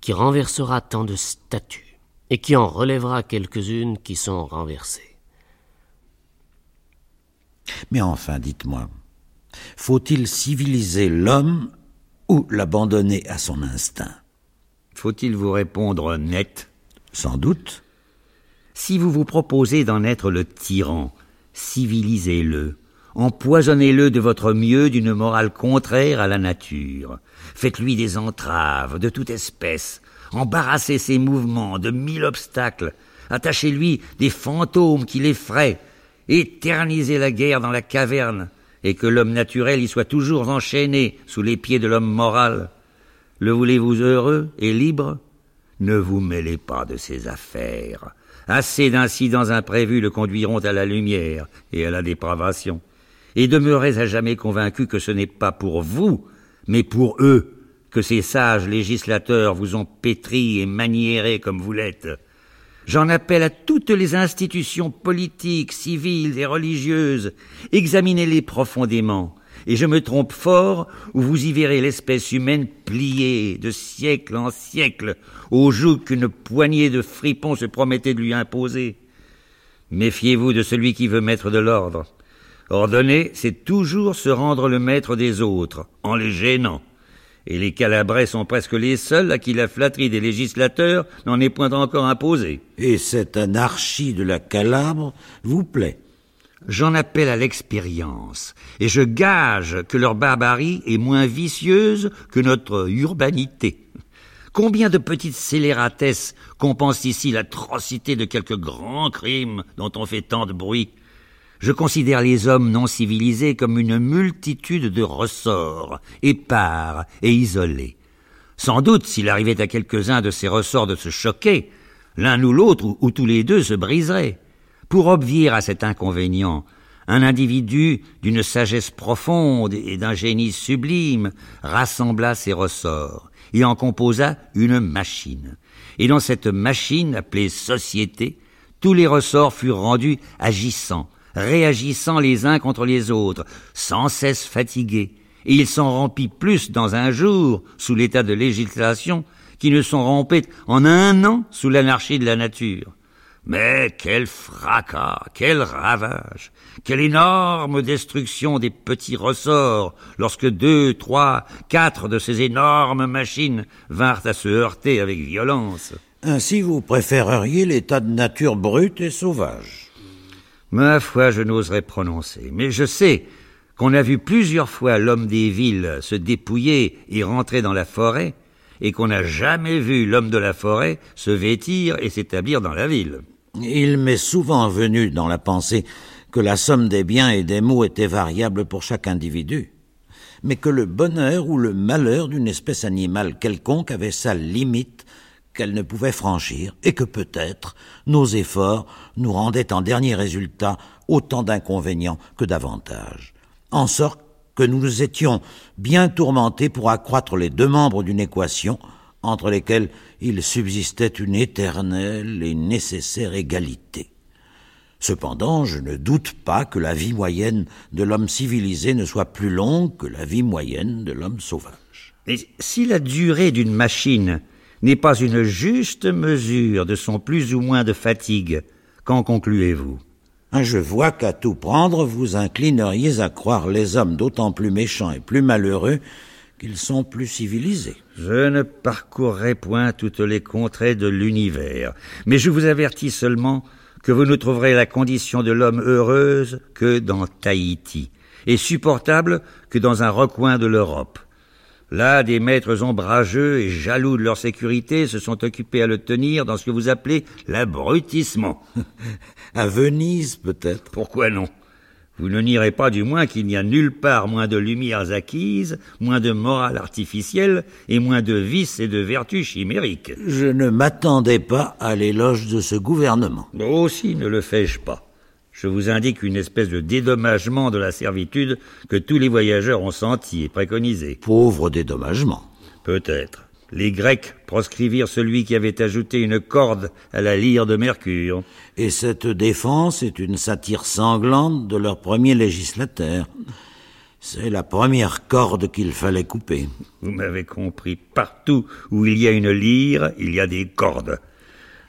qui renversera tant de statues et qui en relèvera quelques-unes qui sont renversées. Mais enfin, dites-moi, faut-il civiliser l'homme ou l'abandonner à son instinct? Faut-il vous répondre net? Sans doute. Si vous vous proposez d'en être le tyran, civilisez-le. Empoisonnez-le de votre mieux d'une morale contraire à la nature. Faites-lui des entraves de toute espèce. Embarrassez ses mouvements de mille obstacles. Attachez-lui des fantômes qui l'effraient éterniser la guerre dans la caverne, et que l'homme naturel y soit toujours enchaîné sous les pieds de l'homme moral. Le voulez-vous heureux et libre? Ne vous mêlez pas de ces affaires. Assez d'incidents imprévus le conduiront à la lumière et à la dépravation. Et demeurez à jamais convaincu que ce n'est pas pour vous, mais pour eux, que ces sages législateurs vous ont pétri et maniéré comme vous l'êtes. J'en appelle à toutes les institutions politiques, civiles et religieuses. Examinez-les profondément. Et je me trompe fort, où vous y verrez l'espèce humaine pliée de siècle en siècle au joug qu'une poignée de fripons se promettait de lui imposer. Méfiez-vous de celui qui veut mettre de l'ordre. Ordonner, c'est toujours se rendre le maître des autres, en les gênant. Et les Calabrais sont presque les seuls à qui la flatterie des législateurs n'en est point encore imposée. Et cette anarchie de la Calabre vous plaît J'en appelle à l'expérience, et je gage que leur barbarie est moins vicieuse que notre urbanité. Combien de petites scélératesses compensent ici l'atrocité de quelques grands crimes dont on fait tant de bruit? Je considère les hommes non civilisés comme une multitude de ressorts, épars et isolés. Sans doute, s'il arrivait à quelques-uns de ces ressorts de se choquer, l'un ou l'autre ou, ou tous les deux se briseraient. Pour obvier à cet inconvénient, un individu d'une sagesse profonde et d'un génie sublime rassembla ses ressorts et en composa une machine. Et dans cette machine, appelée société, tous les ressorts furent rendus agissants, réagissant les uns contre les autres, sans cesse fatigués, et ils s'en rompit plus dans un jour, sous l'état de législation, qui ne sont rompés en un an sous l'anarchie de la nature. Mais quel fracas, quel ravage, quelle énorme destruction des petits ressorts lorsque deux, trois, quatre de ces énormes machines vinrent à se heurter avec violence. Ainsi vous préféreriez l'état de nature brute et sauvage. Ma foi, je n'oserais prononcer, mais je sais qu'on a vu plusieurs fois l'homme des villes se dépouiller et rentrer dans la forêt, et qu'on n'a jamais vu l'homme de la forêt se vêtir et s'établir dans la ville. Il m'est souvent venu dans la pensée que la somme des biens et des maux était variable pour chaque individu, mais que le bonheur ou le malheur d'une espèce animale quelconque avait sa limite qu'elle ne pouvait franchir, et que peut-être nos efforts nous rendaient en dernier résultat autant d'inconvénients que d'avantages, en sorte que nous étions bien tourmentés pour accroître les deux membres d'une équation entre lesquels il subsistait une éternelle et nécessaire égalité. Cependant, je ne doute pas que la vie moyenne de l'homme civilisé ne soit plus longue que la vie moyenne de l'homme sauvage. Mais si la durée d'une machine n'est pas une juste mesure de son plus ou moins de fatigue, qu'en concluez-vous? Ah, Je vois qu'à tout prendre, vous inclineriez à croire les hommes d'autant plus méchants et plus malheureux qu'ils sont plus civilisés. Je ne parcourrai point toutes les contrées de l'univers, mais je vous avertis seulement que vous ne trouverez la condition de l'homme heureuse que dans Tahiti, et supportable que dans un recoin de l'Europe. Là, des maîtres ombrageux et jaloux de leur sécurité se sont occupés à le tenir dans ce que vous appelez l'abrutissement. [LAUGHS] à Venise, peut-être. Pourquoi non? Vous ne nierez pas du moins qu'il n'y a nulle part moins de lumières acquises, moins de morale artificielle et moins de vices et de vertus chimériques. Je ne m'attendais pas à l'éloge de ce gouvernement. Aussi ne le fais-je pas. Je vous indique une espèce de dédommagement de la servitude que tous les voyageurs ont senti et préconisé. Pauvre dédommagement. Peut-être les Grecs proscrivirent celui qui avait ajouté une corde à la lyre de Mercure. Et cette défense est une satire sanglante de leur premier législateur. C'est la première corde qu'il fallait couper. Vous m'avez compris. Partout où il y a une lyre, il y a des cordes.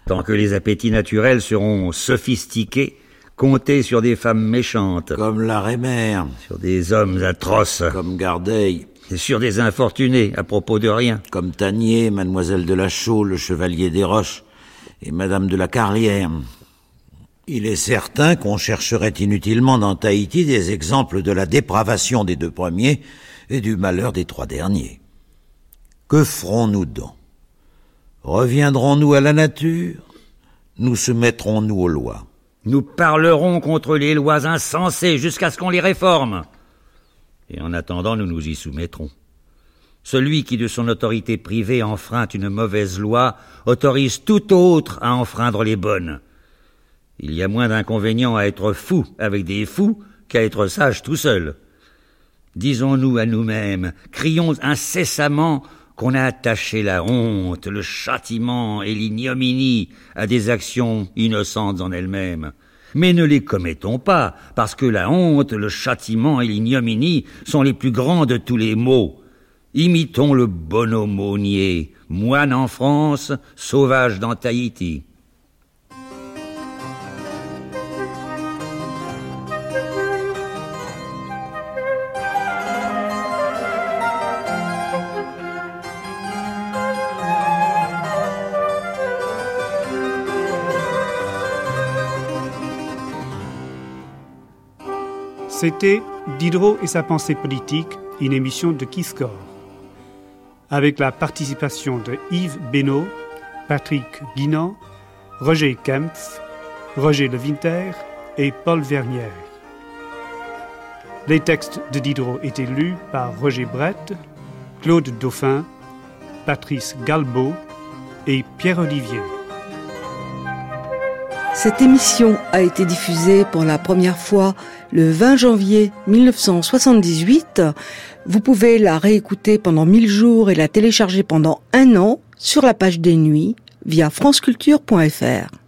Tant que les appétits naturels seront sophistiqués, comptez sur des femmes méchantes. Comme la Rémère. Sur des hommes atroces. Comme Gardeil sur des infortunés à propos de rien. Comme Tanier, mademoiselle de la Chaux, le chevalier des Roches, et madame de la Carlière. Il est certain qu'on chercherait inutilement dans Tahiti des exemples de la dépravation des deux premiers et du malheur des trois derniers. Que ferons-nous donc? Reviendrons-nous à la nature? Nous soumettrons-nous aux lois? Nous parlerons contre les lois insensées jusqu'à ce qu'on les réforme et en attendant nous nous y soumettrons. Celui qui de son autorité privée enfreint une mauvaise loi autorise tout autre à enfreindre les bonnes. Il y a moins d'inconvénients à être fou avec des fous qu'à être sage tout seul. Disons-nous à nous-mêmes, crions incessamment qu'on a attaché la honte, le châtiment et l'ignominie à des actions innocentes en elles-mêmes. Mais ne les commettons pas, parce que la honte, le châtiment et l'ignominie sont les plus grands de tous les maux. Imitons le bon aumônier, moine en France, sauvage dans Tahiti. C'était Diderot et sa pensée politique, une émission de Kiscore, avec la participation de Yves Benoît, Patrick Guinan, Roger Kempf, Roger Levinter et Paul Vernière. Les textes de Diderot étaient lus par Roger Brett, Claude Dauphin, Patrice Galbeau et Pierre-Olivier. Cette émission a été diffusée pour la première fois le 20 janvier 1978. Vous pouvez la réécouter pendant 1000 jours et la télécharger pendant un an sur la page des nuits via franceculture.fr.